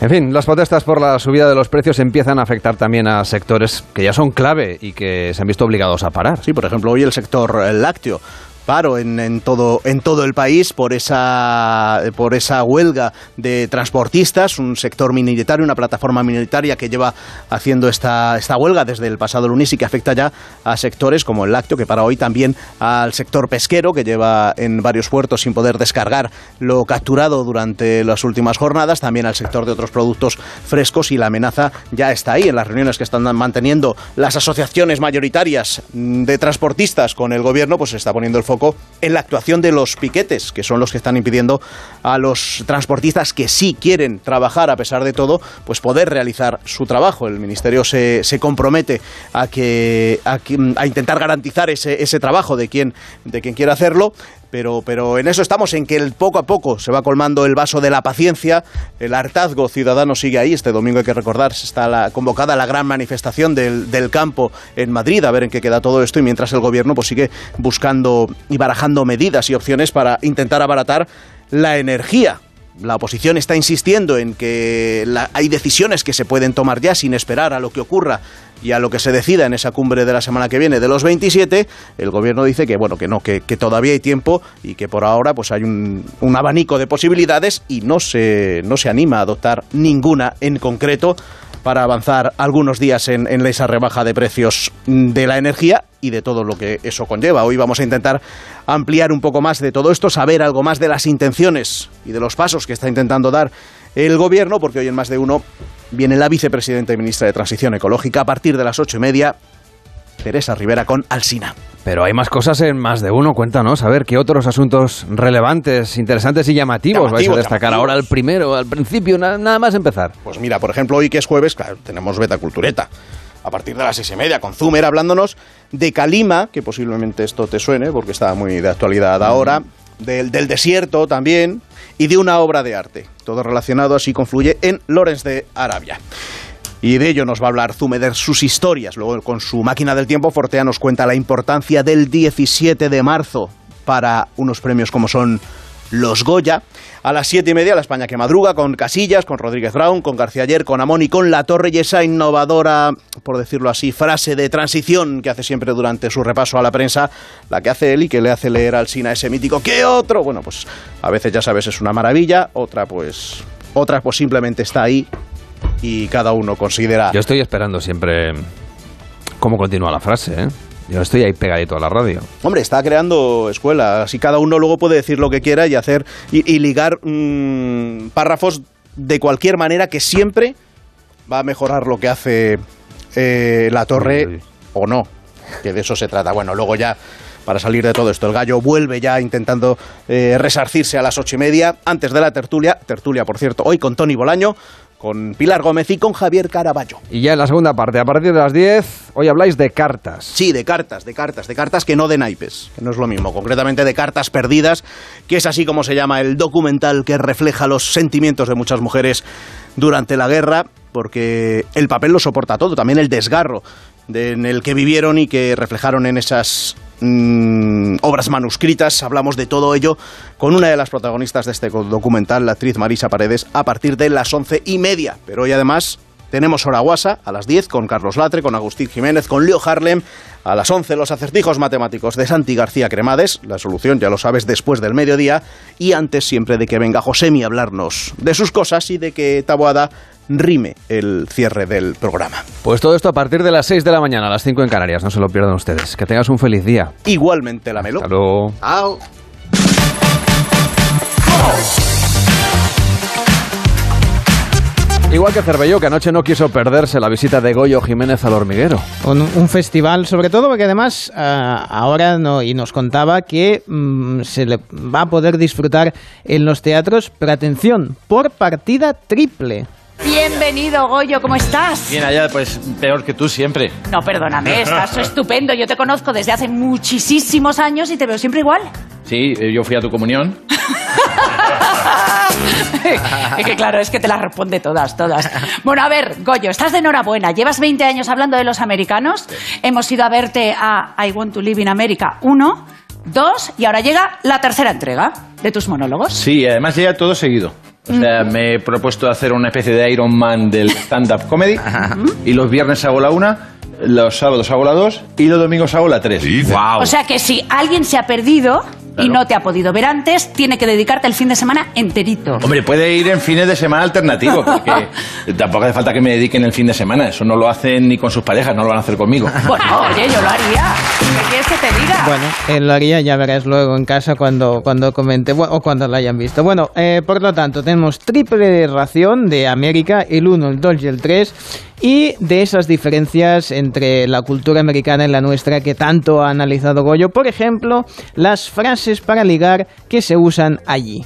En fin, las protestas por la subida de los precios empiezan a afectar también a sectores que ya son clave y que se han visto obligados a parar. Sí, por ejemplo, hoy el sector lácteo paro en, en todo en todo el país por esa por esa huelga de transportistas, un sector minoritario, una plataforma minoritaria que lleva haciendo esta esta huelga desde el pasado lunes y que afecta ya a sectores como el lácteo, que para hoy también al sector pesquero que lleva en varios puertos sin poder descargar lo capturado durante las últimas jornadas, también al sector de otros productos frescos y la amenaza ya está ahí en las reuniones que están manteniendo las asociaciones mayoritarias de transportistas con el gobierno, pues se está poniendo el foco en la actuación de los piquetes, que son los que están impidiendo a los transportistas que sí quieren trabajar a pesar de todo, pues poder realizar su trabajo. El ministerio se, se compromete a que, a a intentar garantizar ese, ese trabajo de quien de quien quiera hacerlo. Pero, pero en eso estamos, en que el, poco a poco se va colmando el vaso de la paciencia, el hartazgo ciudadano sigue ahí. Este domingo hay que recordar, está convocada la gran manifestación del, del campo en Madrid, a ver en qué queda todo esto, y mientras el gobierno pues sigue buscando y barajando medidas y opciones para intentar abaratar la energía. La oposición está insistiendo en que hay decisiones que se pueden tomar ya sin esperar a lo que ocurra y a lo que se decida en esa cumbre de la semana que viene de los 27. El gobierno dice que bueno que no, que, todavía hay tiempo y que por ahora pues hay un, un abanico de posibilidades y no se, no se anima a adoptar ninguna en concreto para avanzar algunos días en, en esa rebaja de precios de la energía y de todo lo que eso conlleva. Hoy vamos a intentar ampliar un poco más de todo esto, saber algo más de las intenciones y de los pasos que está intentando dar el gobierno, porque hoy en más de uno viene la vicepresidenta y ministra de Transición Ecológica a partir de las ocho y media, Teresa Rivera con Alsina. Pero hay más cosas en más de uno, cuéntanos, a ver qué otros asuntos relevantes, interesantes y llamativos, vais a destacar llamativos. ahora al primero, al principio, na- nada más empezar. Pues mira, por ejemplo, hoy que es jueves, claro, tenemos Beta Cultureta. A partir de las seis y media, con Zumer hablándonos de Calima, que posiblemente esto te suene, porque está muy de actualidad ahora, del, del desierto también, y de una obra de arte. Todo relacionado así confluye en Lorenz de Arabia. Y de ello nos va a hablar Zume de sus historias. Luego, con su máquina del tiempo, Fortea nos cuenta la importancia del 17 de marzo para unos premios como son los Goya. A las siete y media, la España que madruga, con Casillas, con Rodríguez Brown, con García Ayer, con Amón y con La Torre y esa innovadora, por decirlo así, frase de transición que hace siempre durante su repaso a la prensa, la que hace él y que le hace leer al Sina ese mítico ¿qué otro? Bueno, pues a veces ya sabes es una maravilla, otra pues, otra pues simplemente está ahí y cada uno considera... Yo estoy esperando siempre cómo continúa la frase, ¿eh? Yo estoy ahí pegadito a la radio. Hombre, está creando escuela, así cada uno luego puede decir lo que quiera y hacer y, y ligar mm, párrafos de cualquier manera que siempre va a mejorar lo que hace eh, la torre o no, que de eso se trata. Bueno, luego ya para salir de todo esto, el gallo vuelve ya intentando eh, resarcirse a las ocho y media antes de la tertulia, tertulia por cierto, hoy con Tony Bolaño. Con Pilar Gómez y con Javier Caraballo. Y ya en la segunda parte, a partir de las 10, hoy habláis de cartas. Sí, de cartas, de cartas, de cartas que no de naipes, que no es lo mismo, concretamente de cartas perdidas, que es así como se llama el documental que refleja los sentimientos de muchas mujeres durante la guerra, porque el papel lo soporta todo, también el desgarro de- en el que vivieron y que reflejaron en esas mm, obras manuscritas. Hablamos de todo ello con una de las protagonistas de este documental, la actriz Marisa Paredes, a partir de las once y media. Pero hoy además tenemos hora guasa a las 10 con Carlos Latre, con Agustín Jiménez, con Leo Harlem. A las 11 los acertijos matemáticos de Santi García Cremades. La solución ya lo sabes después del mediodía. Y antes siempre de que venga Josemi a hablarnos de sus cosas y de que Taboada rime el cierre del programa. Pues todo esto a partir de las 6 de la mañana, a las 5 en Canarias, no se lo pierdan ustedes. Que tengas un feliz día. Igualmente la melo. Hasta luego. Chao. Igual que Cervelló, que anoche no quiso perderse la visita de Goyo Jiménez al hormiguero. Un, un festival, sobre todo porque además ah, ahora no, y nos contaba que mm, se le va a poder disfrutar en los teatros, pero atención, por partida triple. Bienvenido, Goyo, ¿cómo estás? Bien, allá, pues peor que tú siempre. No, perdóname, estás <laughs> estupendo. Yo te conozco desde hace muchísimos años y te veo siempre igual. Sí, eh, yo fui a tu comunión. <laughs> es que claro, es que te las responde todas, todas. Bueno, a ver, Goyo, estás de enhorabuena. Llevas 20 años hablando de los americanos. Hemos ido a verte a I Want to Live in America 1, 2 y ahora llega la tercera entrega de tus monólogos. Sí, además llega todo seguido. O sea, me he propuesto hacer una especie de Iron Man del stand-up comedy. y los viernes hago la una, los sábados hago la dos y los domingos hago la tres. ¡Wow! O sea que si alguien se ha perdido y no te ha podido ver antes, tiene que dedicarte el fin de semana enterito. Hombre, puede ir en fines de semana alternativos, porque <laughs> tampoco hace falta que me dediquen el fin de semana. Eso no lo hacen ni con sus parejas, no lo van a hacer conmigo. <laughs> Bueno, oye, yo lo haría. ¿Qué quieres que te diga? Bueno, él lo haría, ya verás luego en casa cuando, cuando comente o cuando lo hayan visto. Bueno, eh, por lo tanto, tenemos triple ración de América, el 1, el 2 y el 3. Y de esas diferencias entre la cultura americana y la nuestra que tanto ha analizado Goyo, por ejemplo, las frases para ligar que se usan allí.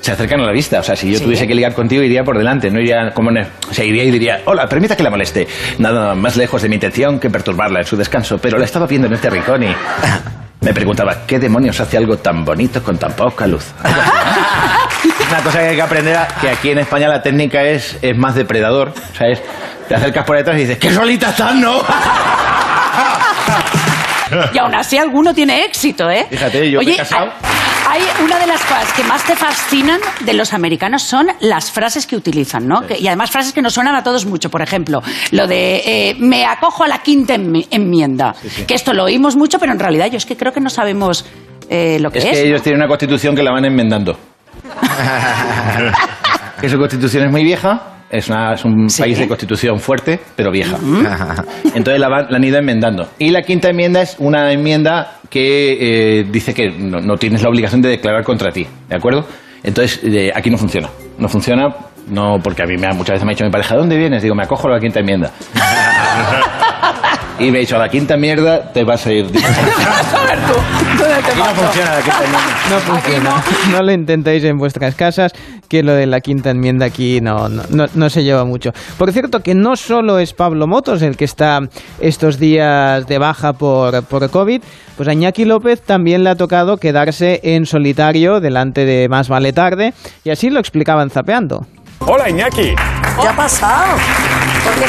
Se acercan a la vista. O sea, si yo tuviese que ligar contigo, iría por delante. No iría como. el- O sea, iría y diría: Hola, permita que la moleste. Nada más lejos de mi intención que perturbarla en su descanso. Pero la estaba viendo en este rincón y. <laughs> Me preguntaba: ¿qué demonios hace algo tan bonito con tan poca luz? ¿no? <laughs> Una cosa que hay que aprender: a- que aquí en España la técnica es, es más depredador. O sea, es. Te acercas por detrás y dices: ¡Qué solita estás, no! <laughs> Y aún así alguno tiene éxito, ¿eh? Fíjate, yo me he casado. Hay una de las cosas que más te fascinan de los americanos son las frases que utilizan, ¿no? Que- y además frases que nos suenan a todos mucho. Por ejemplo, lo de eh, me acojo a la quinta enmi- enmienda. Que esto lo oímos mucho, pero en realidad yo es que creo que no sabemos eh, lo que Es es. que ellos tienen una constitución que la van enmendando. <laughs> <laughs> que su constitución es muy vieja. Es, una- es un país de constitución fuerte, pero vieja. <laughs> Entonces la, van- la han ido enmendando. Y la quinta enmienda es una enmienda que eh, dice que no, no tienes la obligación de declarar contra ti, ¿de acuerdo? Entonces eh, aquí no funciona. No funciona, no porque a mí me ha- muchas veces me ha dicho mi pareja, ¿dónde vienes? Digo, me acojo a la quinta enmienda. <laughs> y me ha dicho, a la quinta mierda te vas a ir. <laughs> Aquí no funciona la quinta enmienda. No funciona. No lo intentéis en vuestras casas, que lo de la quinta enmienda aquí no, no, no- no se lleva mucho. Por cierto, que no solo es Pablo Motos el que está estos días de baja por, por COVID, pues a Iñaki López también le ha tocado quedarse en solitario delante de Más Vale Tarde, y así lo explicaban zapeando. Hola Iñaki. ¿Qué ha pasado?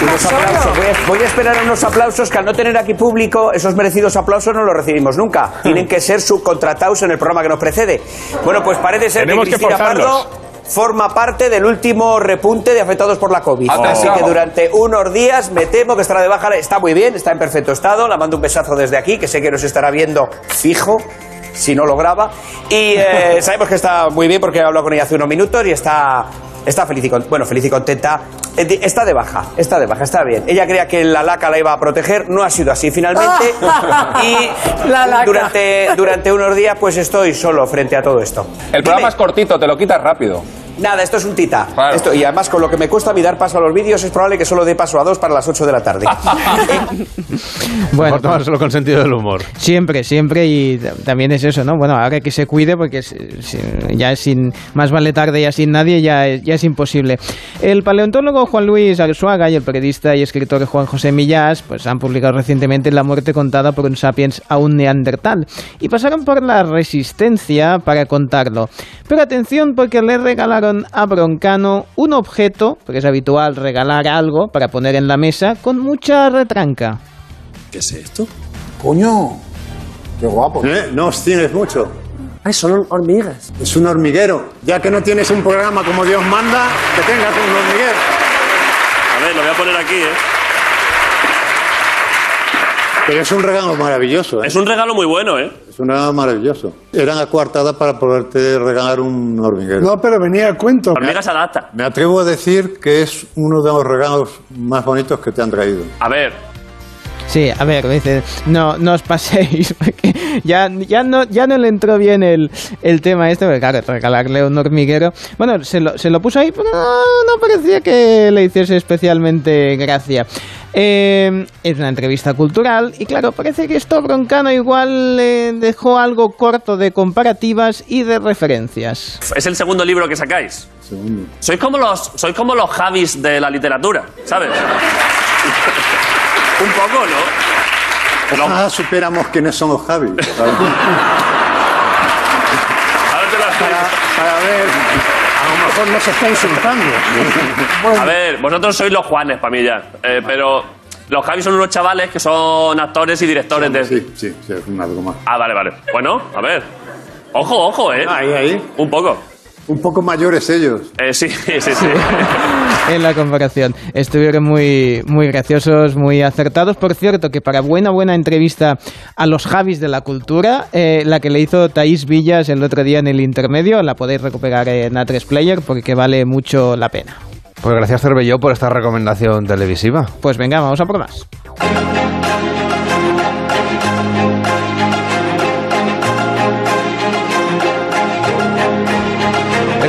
Unos aplausos. Voy a, voy a esperar unos aplausos que al no tener aquí público, esos merecidos aplausos no los recibimos nunca. Tienen que ser subcontratados en el programa que nos precede. Bueno, pues parece ser Tenemos que Cristina. Pardo forma parte del último repunte de afectados por la COVID. Así que durante unos días me temo que estará de baja. Está muy bien, está en perfecto estado. La mando un besazo desde aquí, que sé que nos estará viendo fijo si no lo graba. Y eh, <laughs> sabemos que está muy bien porque he hablado con ella hace unos minutos y está, está feliz y con- bueno, feliz y contenta. Está de baja, está de baja, está bien. Ella creía que la laca la iba a proteger, no ha sido así finalmente. <laughs> y La laca. durante, durante unos días pues estoy solo frente a todo esto. El programa es cortito, te lo quitas rápido. Nada, esto es un tita. Esto, y además, con lo que me cuesta a mí dar paso a los vídeos, es probable que solo dé paso a dos para las 8 de la tarde. <laughs> Bueno, Mejor tomárselo con sentido del humor. Siempre, siempre y también es eso, ¿no? Bueno, ahora que se cuide porque es- es- ya es sin más vale tarde ya sin nadie ya es, ya es imposible. El paleontólogo Juan Luis Arzuaga y el periodista y escritor Juan José Millás pues han publicado recientemente La muerte contada por un sapiens a un neandertal y pasaron por la resistencia para contarlo. Pero atención porque le regalaron a Broncano un objeto, porque es habitual regalar algo para poner en la mesa con mucha retranca. ¿Qué es esto? Coño, qué guapo. No tienes mucho. Ay, son hormigas. Es un hormiguero. Ya que no tienes un programa como Dios manda, que tengas un hormiguero. A ver, lo voy a poner aquí, ¿eh? Pero es un regalo maravilloso, ¿eh? Es un regalo muy bueno, ¿eh? Regalo maravilloso. Eran acuartadas para poderte regalar un hormiguero. No, pero venía a cuento. Hormigas adapta. Me atrevo a decir que es uno de los regalos más bonitos que te han traído. A ver, Sí, a ver, dice, no, no os paséis, <laughs> porque ya, ya, no, ya no le entró bien el, el tema este, porque claro, regalarle un hormiguero. Bueno, se lo, se lo puso ahí, pero no, no parecía que le hiciese especialmente gracia. Eh, es una entrevista cultural y claro, parece que esto Broncano igual le dejó algo corto de comparativas y de referencias. es el segundo libro que sacáis. Segundo. Sois como los, sois como los Javis de la literatura, ¿sabes? Un poco, ¿no? Ah, superamos quiénes son los Javi. <laughs> Ahora te lo explico. Para ver, mejor no se está insultando. A ver, vosotros sois los Juanes para mí ya. Eh, pero los Javis son unos chavales que son actores y directores de. Sí, sí, sí, es algo más. Ah, vale, vale. Bueno, a ver. Ojo, ojo, ¿eh? Ahí, ahí. Un poco. Un poco mayores ellos. Eh, sí, <laughs> sí, sí. en la comparación. Estuvieron muy, muy graciosos, muy acertados. Por cierto, que para buena, buena entrevista a los Javis de la cultura, eh, la que le hizo Thais Villas el otro día en el intermedio, la podéis recuperar en A3 Player porque vale mucho la pena. Pues gracias Cervelló por esta recomendación televisiva. Pues venga, vamos a por más.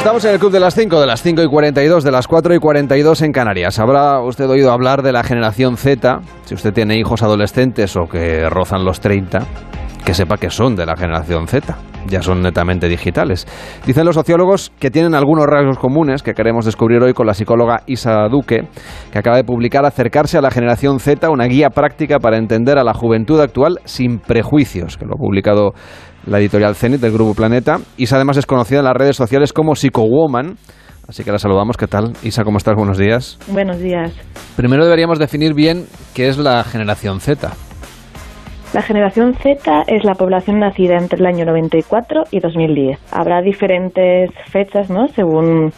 Estamos en el Club de las 5, de las 5 y 42, de las 4 y 42 en Canarias. Habrá usted oído hablar de la generación Z, si usted tiene hijos adolescentes o que rozan los 30, que sepa que son de la generación Z, ya son netamente digitales. Dicen los sociólogos que tienen algunos rasgos comunes que queremos descubrir hoy con la psicóloga Isa Duque, que acaba de publicar Acercarse a la generación Z, una guía práctica para entender a la juventud actual sin prejuicios, que lo ha publicado la editorial Zenit del Grupo Planeta. Isa además es conocida en las redes sociales como Psychowoman, así que la saludamos. ¿Qué tal? Isa, ¿cómo estás? Buenos días. Buenos días. Primero deberíamos definir bien qué es la generación Z. La generación Z es la población nacida entre el año 94 y 2010. Habrá diferentes fechas, ¿no? Según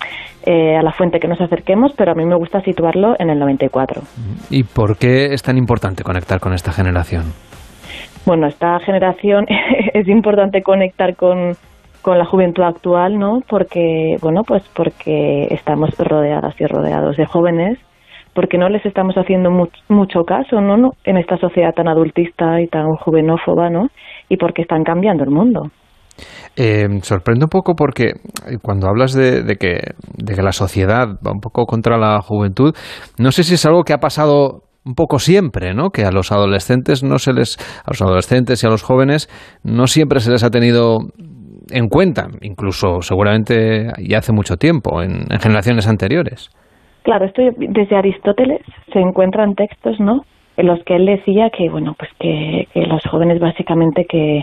eh, a la fuente que nos acerquemos, pero a mí me gusta situarlo en el 94. ¿Y por qué es tan importante conectar con esta generación? Bueno, esta generación <laughs> es importante conectar con, con la juventud actual, ¿no? Porque, bueno, pues porque estamos rodeadas y rodeados de jóvenes, porque no les estamos haciendo much- mucho caso, ¿no? ¿no? En esta sociedad tan adultista y tan juvenófoba, ¿no? Y porque están cambiando el mundo. Eh, sorprende un poco porque cuando hablas de, de que, de que la sociedad va un poco contra la juventud, no sé si es algo que ha pasado un poco siempre, ¿no? Que a los adolescentes no se les, a los adolescentes y a los jóvenes no siempre se les ha tenido en cuenta, incluso seguramente ya hace mucho tiempo, en, en generaciones anteriores. Claro, esto desde Aristóteles se encuentran textos, ¿no? En los que él decía que, bueno, pues que, que los jóvenes básicamente que,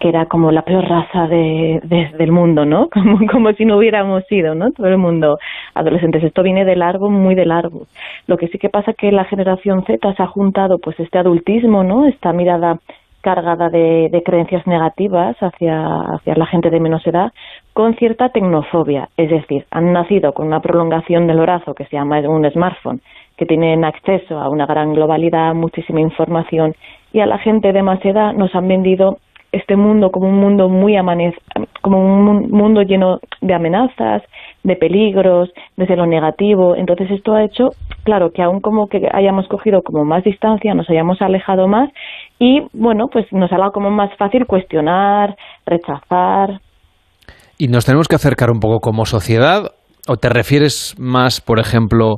que era como la peor raza de, de- del mundo, ¿no? <laughs> Como, como si no hubiéramos sido, ¿no? Todo el mundo adolescentes. Esto viene de largo, muy de largo. Lo que sí que pasa que la generación Z se ha juntado pues este adultismo, ¿no? Esta mirada cargada de, de creencias negativas hacia, hacia la gente de menos edad con cierta tecnofobia. Es decir, han nacido con una prolongación del brazo que se llama un smartphone, que tienen acceso a una gran globalidad, muchísima información, y a la gente de más edad nos han vendido este mundo como un mundo muy amanez como un mun- mundo lleno de amenazas, de peligros, desde lo negativo. Entonces esto ha hecho, claro, que aún como que hayamos cogido como más distancia, nos hayamos alejado más y bueno, pues nos ha dado como más fácil cuestionar, rechazar. ¿Y nos tenemos que acercar un poco como sociedad? ¿O te refieres más, por ejemplo,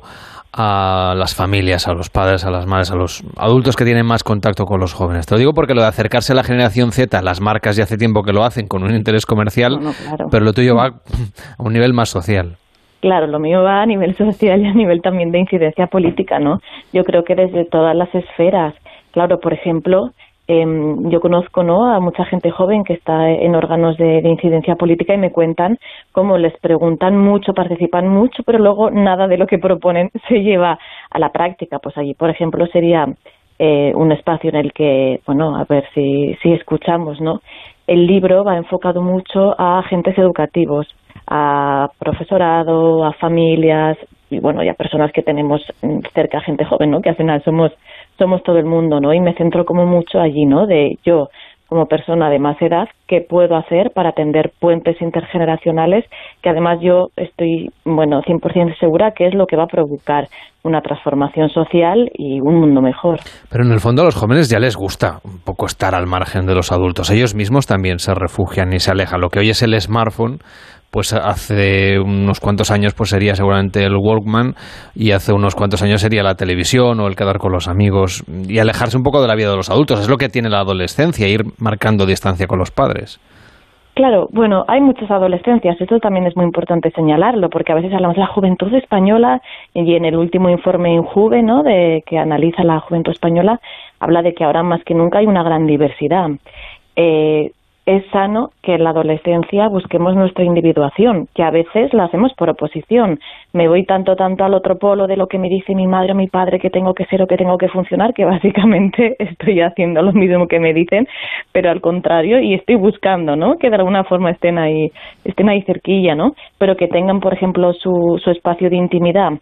a las familias, a los padres, a las madres, a los adultos que tienen más contacto con los jóvenes? Te lo digo porque lo de acercarse a la generación Z, las marcas ya hace tiempo que lo hacen con un interés comercial, claro. pero lo tuyo va a un nivel más social. Claro, lo mío va a nivel <laughs> social y a nivel también de incidencia política, ¿no? Yo creo que desde todas las esferas. Claro, por ejemplo, em, yo conozco ¿no? a mucha gente joven que está en órganos de, de incidencia política y me cuentan cómo les preguntan mucho, participan mucho, pero luego nada de lo que proponen <laughs> se lleva a la práctica. Pues allí, por ejemplo, sería eh, un espacio en el que, bueno, a ver si, si escuchamos, ¿no? El libro va enfocado mucho a agentes educativos, a profesorado, a familias y bueno, y a personas que tenemos mm, cerca gente joven, ¿no? Que al final somos somos todo el mundo, ¿no? Y me centro como mucho allí, ¿no? De yo como persona de más edad, ¿qué puedo hacer para tender puentes intergeneracionales? Que además yo estoy, bueno, 100% segura que es lo que va a provocar una transformación social y un mundo mejor. Pero en el fondo a los jóvenes ya les gusta un poco estar al margen de los adultos. Ellos mismos también se refugian y se alejan. Lo que hoy es el smartphone, pues hace unos cuantos años pues sería seguramente el Walkman y hace unos cuantos años sería la televisión o el quedar con los amigos y alejarse un poco de la vida de los adultos. Es lo que tiene la adolescencia, ir marcando distancia con los padres. Claro, bueno, hay muchas adolescencias, esto también es muy importante señalarlo, porque a veces hablamos de la juventud española y en el último informe Injuve, ¿no?, de que analiza la juventud española, habla de que ahora más que nunca hay una gran diversidad. Eh, es sano que en la adolescencia busquemos nuestra individuación, que a veces la hacemos por oposición. Me voy tanto, tanto al otro polo de lo que me dice mi madre o mi padre que tengo que ser o que tengo que funcionar, que <laughs> básicamente estoy haciendo lo mismo que me dicen, pero al contrario, y estoy buscando, ¿no? Que de alguna forma estén ahí, estén ahí cerquilla, ¿no? Pero que tengan, por ejemplo, su, su espacio de intimidad,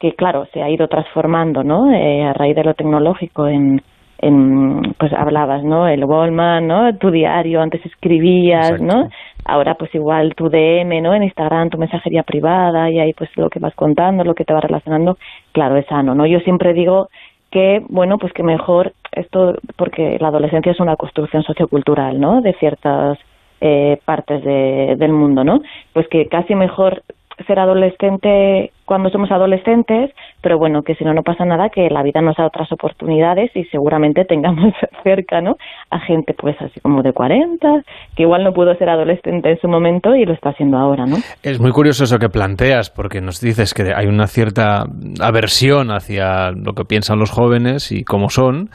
que claro, se ha ido transformando, ¿no? Eh, a raíz de lo tecnológico en, en, pues hablabas, ¿no? El Wallman, ¿no? Tu diario, antes escribías, ¿no? Ahora pues igual tu DM, ¿no? En Instagram, tu mensajería privada y ahí pues lo que vas contando, lo que te va relacionando, claro, es sano, ¿no? Yo siempre digo que, bueno, pues que mejor esto, porque la adolescencia es una construcción sociocultural, ¿no? De ciertas eh, partes de, del mundo, ¿no? Pues que casi mejor ser adolescente cuando somos adolescentes, pero bueno, que si no, no pasa nada, que la vida nos da otras oportunidades y seguramente tengamos <laughs> cerca, ¿no? A gente pues así como de 40, que igual no pudo ser adolescente en su momento y lo está haciendo ahora, ¿no? Es muy curioso eso que planteas, porque nos dices que hay una cierta aversión hacia lo que piensan los jóvenes y cómo son,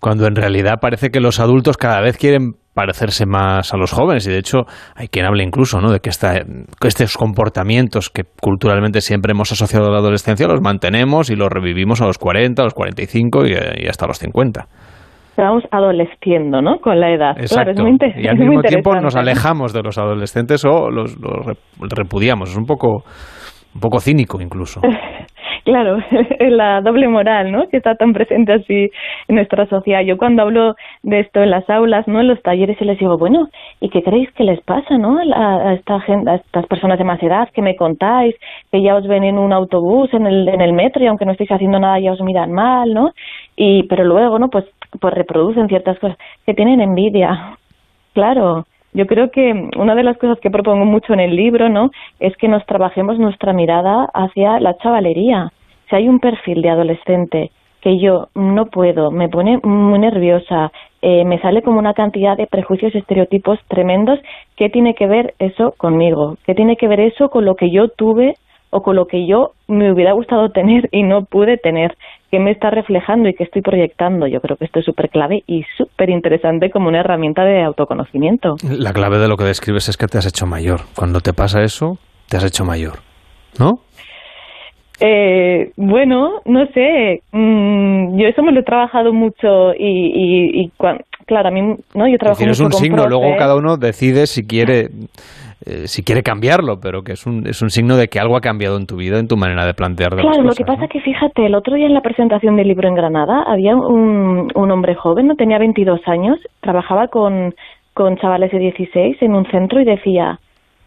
cuando en realidad parece que los adultos cada vez quieren parecerse más a los jóvenes y de hecho hay quien habla incluso ¿no? de que, esta, que estos comportamientos que culturalmente siempre hemos asociado a la adolescencia los mantenemos y los revivimos a los 40, a los 45 y, y hasta los 50. Estamos adolesciendo, ¿no? Con la edad. Claro, es muy y al es mismo tiempo nos alejamos de los adolescentes o los, los re- repudiamos. Es un poco, un poco cínico incluso. <laughs> Claro, <laughs> la doble moral, ¿no? Que está tan presente así en nuestra sociedad. Yo cuando hablo de esto en las aulas, ¿no? En los talleres, y les digo, bueno, ¿y qué creéis que les pasa, no? A, esta gente, a estas personas de más edad que me contáis, que ya os ven en un autobús, en el, en el metro, y aunque no estéis haciendo nada ya os miran mal, ¿no? Y, pero luego, ¿no? Pues, pues reproducen ciertas cosas que tienen envidia. Claro, yo creo que una de las cosas que propongo mucho en el libro, ¿no? Es que nos trabajemos nuestra mirada hacia la chavalería. Si hay un perfil de adolescente que yo no puedo, me pone muy nerviosa, eh, me sale como una cantidad de prejuicios y estereotipos tremendos, ¿qué tiene que ver eso conmigo? ¿Qué tiene que ver eso con lo que yo tuve o con lo que yo me hubiera gustado tener y no pude tener? ¿Qué me está reflejando y qué estoy proyectando? Yo creo que esto es súper clave y súper interesante como una herramienta de autoconocimiento. La clave de lo que describes es que te has hecho mayor. Cuando te pasa eso, te has hecho mayor. ¿No? Eh, bueno, no sé. mm, yo eso me lo he trabajado mucho y, y, y claro, a mí, ¿no? Yo trabajo mucho un con signo, luego cada uno decide si quiere, eh, si quiere cambiarlo, pero que es un, es un signo de que algo ha cambiado en tu vida, en tu manera de plantear de Claro, las lo cosas. que pasa que fíjate, el otro día en la presentación del libro en Granada había un, un hombre joven, no tenía 22 años, trabajaba con, con chavales de 16 en un centro y decía,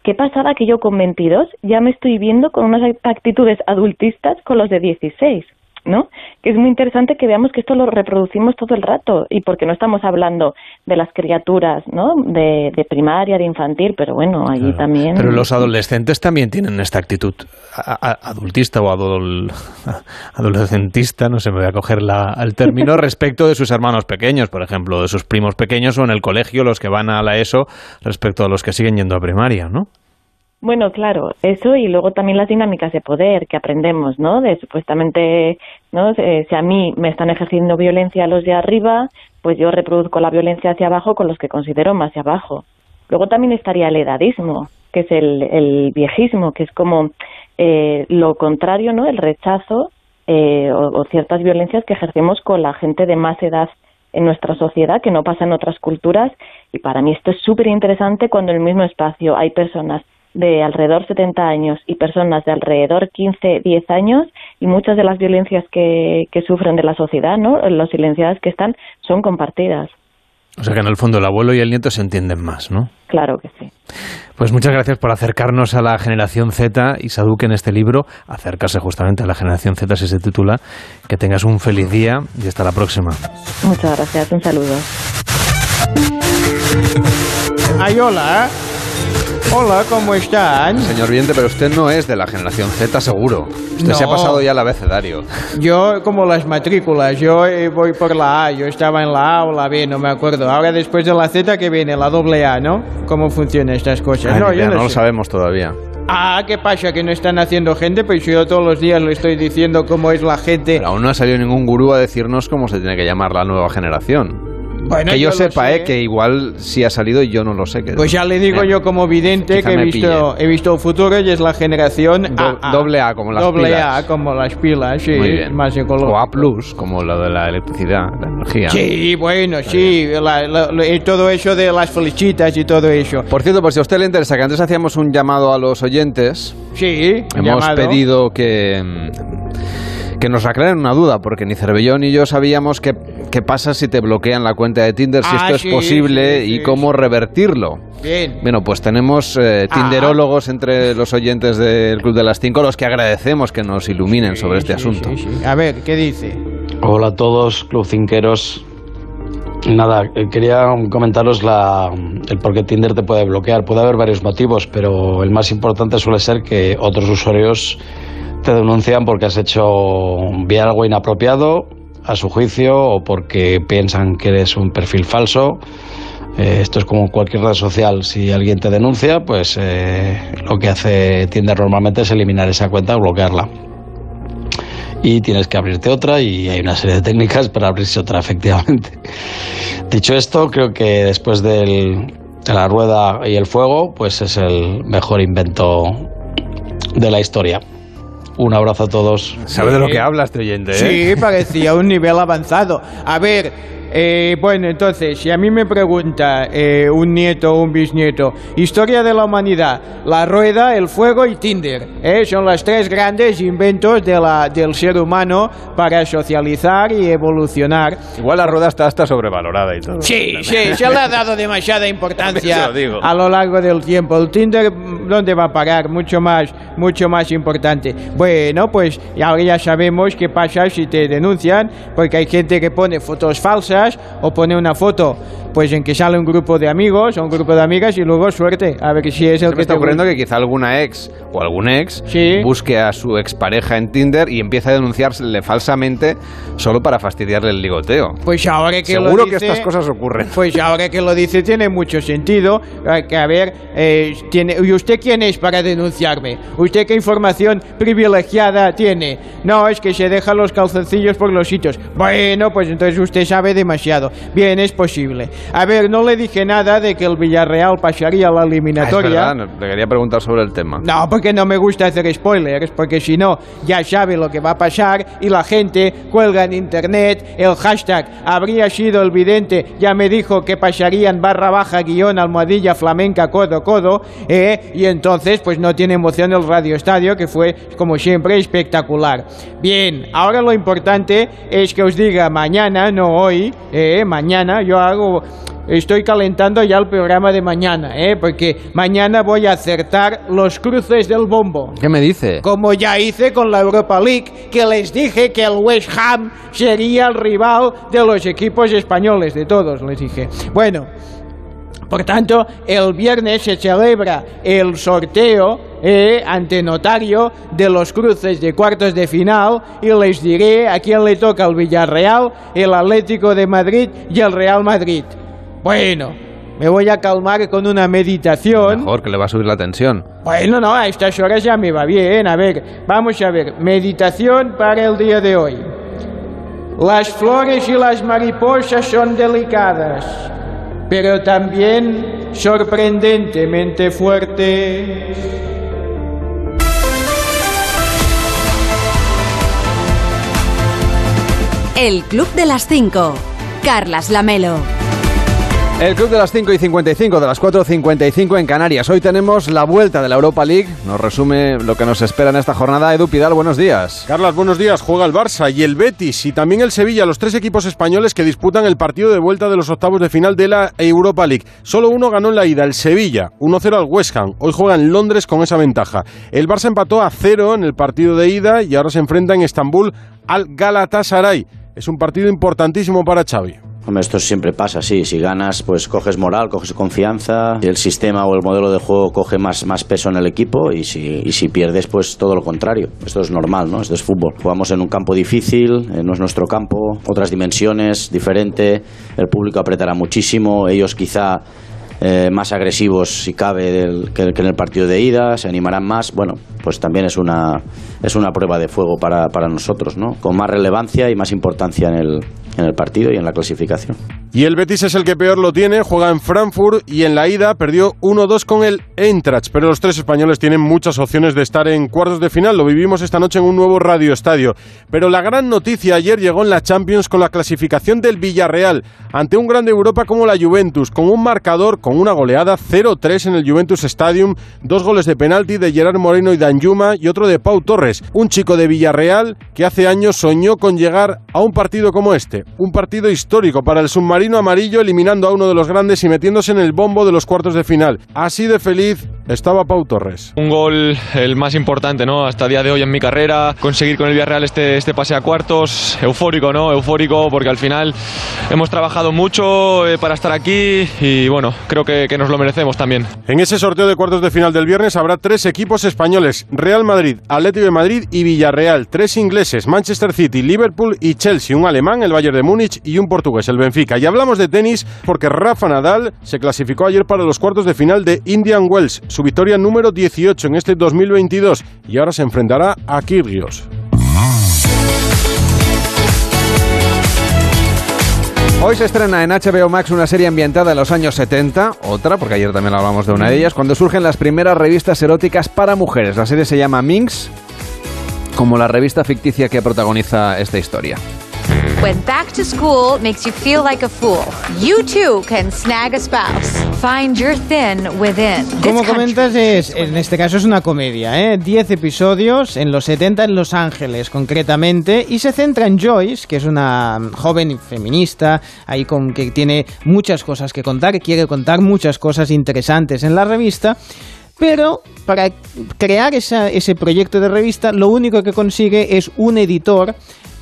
qué pasada que yo con 22 ya me estoy viendo con unas actitudes adultistas con los de 16. ¿No? Que es muy interesante que veamos que esto lo reproducimos todo el rato y porque no estamos hablando de las criaturas, ¿no? De, de primaria, de infantil, pero bueno, allí también. Pero los adolescentes también tienen esta actitud adultista o adol- <laughs> adolescentista, no sé, me voy a coger la, el término, <laughs> respecto de sus hermanos pequeños, por ejemplo, de sus primos pequeños o en el colegio los que van a la ESO respecto a los que siguen yendo a primaria, ¿no? Bueno, claro, eso y luego también las dinámicas de poder que aprendemos, ¿no? De supuestamente, ¿no? Eh, si a mí me están ejerciendo violencia los de arriba, pues yo reproduzco la violencia hacia abajo con los que considero más hacia abajo. Luego también estaría el edadismo, que es el, viejismo, que es como eh, lo contrario, ¿no? El rechazo eh, o, o ciertas violencias que ejercemos con la gente de más edad en nuestra sociedad que no pasa en otras culturas y para mí esto es súper interesante cuando en el mismo espacio hay personas de alrededor 70 años y personas de alrededor 15, 10 años y muchas de las violencias que, que sufren de la sociedad, ¿no? Los silenciadas que están son compartidas. O sea que en el fondo el abuelo y el nieto se entienden más, ¿no? Claro que sí. Pues muchas gracias por acercarnos a la generación Z y Saduk en este libro, acercarse justamente a la generación Z si se titula. Que tengas un feliz día y hasta la próxima. Muchas gracias. Un saludo. Ay, hola. Hola, ¿cómo están? Señor Viente, pero usted no es de la generación Z seguro. Usted se ha pasado ya al abecedario. Yo, como las matrículas, yo eh, voy por la A, yo estaba en la A o la B, no me acuerdo. Ahora después de la Z que viene, la doble A, ¿no? ¿Cómo funcionan estas cosas? Ay, no, ni yo idea, no, no lo sabemos todavía. Ah, ¿qué pasa? ¿Que no están haciendo gente? Pues yo todos los días le estoy diciendo cómo es la gente. Pero aún no ha salido ningún gurú a decirnos cómo se tiene que llamar la nueva generación. Bueno, que yo, sepa, sé. eh, que igual sí ha salido y yo no lo sé. Que Pues ya le digo Eh, yo como vidente que he visto, he visto futuro y es la generación Do- AA. doble A, como las Doble pilas. A, como las pilas, sí, más ecológico. O A+, como lo de la electricidad, la energía. Sí, bueno, sí, la- la- la- y todo eso de las flechitas y todo eso. Por cierto, por si a usted le interesa, que antes hacíamos un llamado a los oyentes. Sí, Hemos llamado. pedido que, que nos aclaren una duda, porque ni Cervellón ni yo sabíamos qué, qué pasa si te bloquean la cuenta de Tinder, si Ah, esto sí, es posible sí, y cómo revertirlo. Bien. Bueno, pues tenemos eh, Ah. tinderólogos entre los oyentes del Club de las Cinco, los que agradecemos que nos iluminen sobre este Sí, asunto. sí, sí. A ver, ¿qué dice? Hola a todos, Club Cinqueros. Nada, eh, quería comentaros la, el por qué Tinder te puede bloquear. Puede haber varios motivos, pero el más importante suele ser que otros usuarios te denuncian porque has hecho enviar algo inapropiado a su juicio o porque piensan que eres un perfil falso. Eh, esto es como cualquier red social. Si alguien te denuncia, pues eh, lo que hace Tinder normalmente es eliminar esa cuenta o bloquearla y tienes que abrirte otra y hay una serie de técnicas para abrirse otra, <laughs> efectivamente. Dicho esto, creo que después del, de la rueda y el fuego, pues es el mejor invento de la historia. Un abrazo a todos. ¿Sabe de lo que habla este oyente? Sí, parecía un nivel avanzado. A ver, eh, bueno, entonces, si a mí me pregunta eh, un nieto o un bisnieto, historia de la humanidad, la rueda, el fuego y Tinder, ¿eh? son los tres grandes inventos de la, del ser humano para socializar y evolucionar. Igual la rueda está hasta sobrevalorada y todo. Sí, sí, se le ha dado demasiada importancia lo a lo largo del tiempo. El Tinder, ¿dónde va a parar? Mucho más, mucho más importante. Bueno, pues ahora ya sabemos qué pasa si te denuncian, porque hay gente que pone fotos falsas o pone una foto, pues en que sale un grupo de amigos o un grupo de amigas y luego suerte, a ver si es el Se me que está te ocurriendo que quizá alguna ex o algún ex Sí. busque a su expareja en Tinder y empiece a denunciarle falsamente solo para fastidiarle el ligoteo. Pues ahora que lo Seguro que dice- estas cosas ocurren. Pues ahora que lo dice tiene mucho sentido. Que a ver, eh, tiene, ¿y usted quién es para denunciarme? ¿Usted qué información privilegiada tiene? No, es que se deja los calzoncillos por los sitios. Bueno, pues entonces usted sabe demasiado. Bien, es posible. A ver, no le dije nada de que el Villarreal pasaría a la Ah, es eliminatoria. verdad, no, le quería preguntar sobre el tema. No, porque porque no me gusta hacer spoilers, porque si no, ya sabe lo que va a pasar y la gente cuelga en internet el hashtag habría sido el vidente, ya me dijo que pasarían barra baja guion almohadilla flamenca codo codo, eh, y entonces pues no tiene emoción el Radio Estadio, que fue como siempre espectacular. Bien, ahora lo importante es que os diga mañana, no hoy, eh, mañana yo hago Estoy calentando ya el programa de mañana, ¿eh? Porque mañana voy a acertar los cruces del bombo. ¿Qué me dice? Como ya hice con la Europa League, que les dije que el West Ham sería el rival de los equipos españoles, de todos, les dije. Bueno, por tanto, el viernes se celebra el sorteo eh, ante notario de los cruces de cuartos de final y les diré a quién le toca el Villarreal, el Atlético de Madrid y el Real Madrid. Bueno, me voy a calmar con una meditación. Mejor, que le va a subir la tensión. Bueno, no, a estas horas ya me va bien. A ver, vamos a ver. Meditación para el día de hoy. Las flores y las mariposas son delicadas, pero también sorprendentemente fuertes. El Club de las 5. Carlas Lamelo. El club de las 5 y 55, de las 4.55 en Canarias. Hoy tenemos la vuelta de la Europa League. Nos resume lo que nos espera en esta jornada. Edu Pidal, buenos días. Carlas, buenos días. Juega el Barça y el Betis y también el Sevilla, los tres equipos españoles que disputan el partido de vuelta de los octavos de final de la Europa League. Solo uno ganó en la ida, el Sevilla, 1-0 al West Ham. Hoy juega en Londres con esa ventaja. El Barça empató a cero en el partido de ida y ahora se enfrenta en Estambul al Galatasaray. Es un partido importantísimo para Xavi. Hombre, esto siempre pasa, sí. Si ganas, pues coges moral, coges confianza. El sistema o el modelo de juego coge más, más peso en el equipo y si, y si pierdes, pues todo lo contrario. Esto es normal, ¿no? Esto es fútbol. Jugamos en un campo difícil, eh, no es nuestro campo, otras dimensiones, diferente. El público apretará muchísimo. Ellos quizá eh, más agresivos, si cabe, del- que, que en el partido de ida, se animarán más. Bueno, pues también es una, es una prueba de fuego para, para nosotros, ¿no? Con más relevancia y más importancia en el, en el partido y en la clasificación. Y el Betis es el que peor lo tiene, juega en Frankfurt y en la ida perdió 1-2 con el Eintracht, pero los tres españoles tienen muchas opciones de estar en cuartos de final, lo vivimos esta noche en un nuevo radio estadio. Pero la gran noticia ayer llegó en la Champions con la clasificación del Villarreal ante un grande Europa como la Juventus, con un marcador con una goleada 0-3 en el Juventus Stadium, dos goles de penalti de Gerard Moreno y Danjuma y otro de Pau Torres, un chico de Villarreal que hace años soñó con llegar a un partido como este, un partido histórico para el submarino amarillo eliminando a uno de los grandes y metiéndose en el bombo de los cuartos de final. Así de feliz estaba Pau Torres. Un gol el más importante, ¿no? Hasta el día de hoy en mi carrera, conseguir con el Villarreal este, este pase a cuartos, eufórico, ¿no? Eufórico porque al final hemos trabajado mucho eh, para estar aquí y bueno, creo que, que nos lo merecemos también. En ese sorteo de cuartos de final del viernes habrá tres equipos españoles, Real Madrid, Atlético de Madrid y Villarreal, tres ingleses, Manchester City, Liverpool y Chelsea, un alemán, el Bayern de Múnich y un portugués, el Benfica. Y hablamos de tenis porque Rafa Nadal se clasificó ayer para los cuartos de final de Indian Wells, su victoria número 18 en este 2022 y ahora se enfrentará a Kyrgios. Hoy se estrena en HBO Max una serie ambientada en los años 70, otra, porque ayer también hablamos de una de ellas, cuando surgen las primeras revistas eróticas para mujeres. La serie se llama Minx, como la revista ficticia que protagoniza esta historia. When back to school makes you feel like a fool, you too can snag a spouse. Find your thin within. Como comentas, es, en este caso es una comedia, ¿eh? 10 episodios en los 70 en Los Ángeles, concretamente, y se centra en Joyce, que es una joven feminista, ahí con que tiene muchas cosas que contar, quiere contar muchas cosas interesantes en la revista. Pero para crear esa- ese proyecto de revista, lo único que consigue es un editor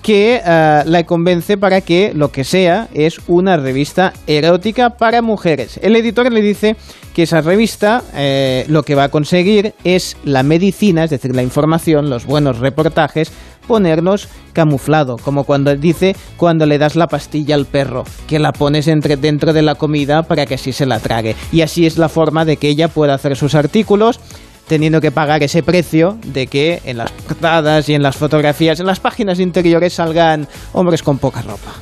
que eh, la convence para que lo que sea es una revista erótica para mujeres. El editor le dice que esa revista eh, lo que va a conseguir es la medicina, es decir, la información, los buenos reportajes, ponernos camuflado, como cuando dice cuando le das la pastilla al perro, que la pones entre, dentro de la comida para que así se la trague. Y así es la forma de que ella pueda hacer sus artículos teniendo que pagar ese precio de que en las portadas y en las fotografías, en las páginas interiores salgan hombres con poca ropa.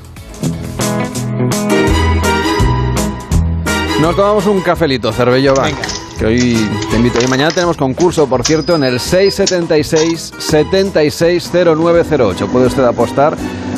Nos tomamos un cafelito, Cervello, va. que hoy te invito. Y mañana tenemos concurso, por cierto, en el 676 760908. Puede usted apostar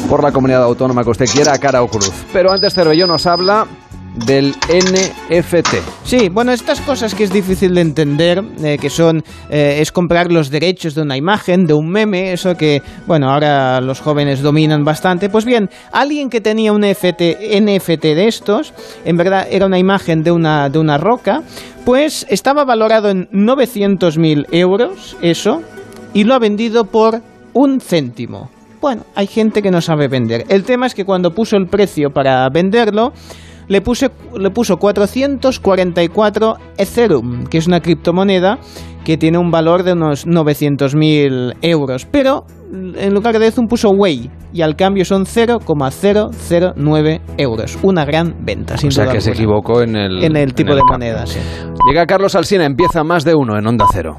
por la comunidad autónoma que usted quiera, a cara o cruz. Pero antes Cervelló nos habla del NFT. Sí, bueno, estas cosas que es difícil de entender, eh, que son, eh, es comprar los derechos de una imagen, de un meme, eso que, bueno, ahora los jóvenes dominan bastante. Pues bien, alguien que tenía un FT, NFT de estos, en verdad era una imagen de una, de una roca, pues estaba valorado en 900.000 euros, eso, y lo ha vendido por un céntimo. Bueno, hay gente que no sabe vender. El tema es que cuando puso el precio para venderlo, le, puse, le puso 444 Ethereum, que es una criptomoneda que tiene un valor de unos 900.000 euros. Pero en lugar de Ethereum puso Way y al cambio son 0,009 euros. Una gran venta, sin O sea duda que se equivocó en el, En el tipo en de moneda, sí. Llega Carlos Alsina, empieza más de uno en Onda Cero.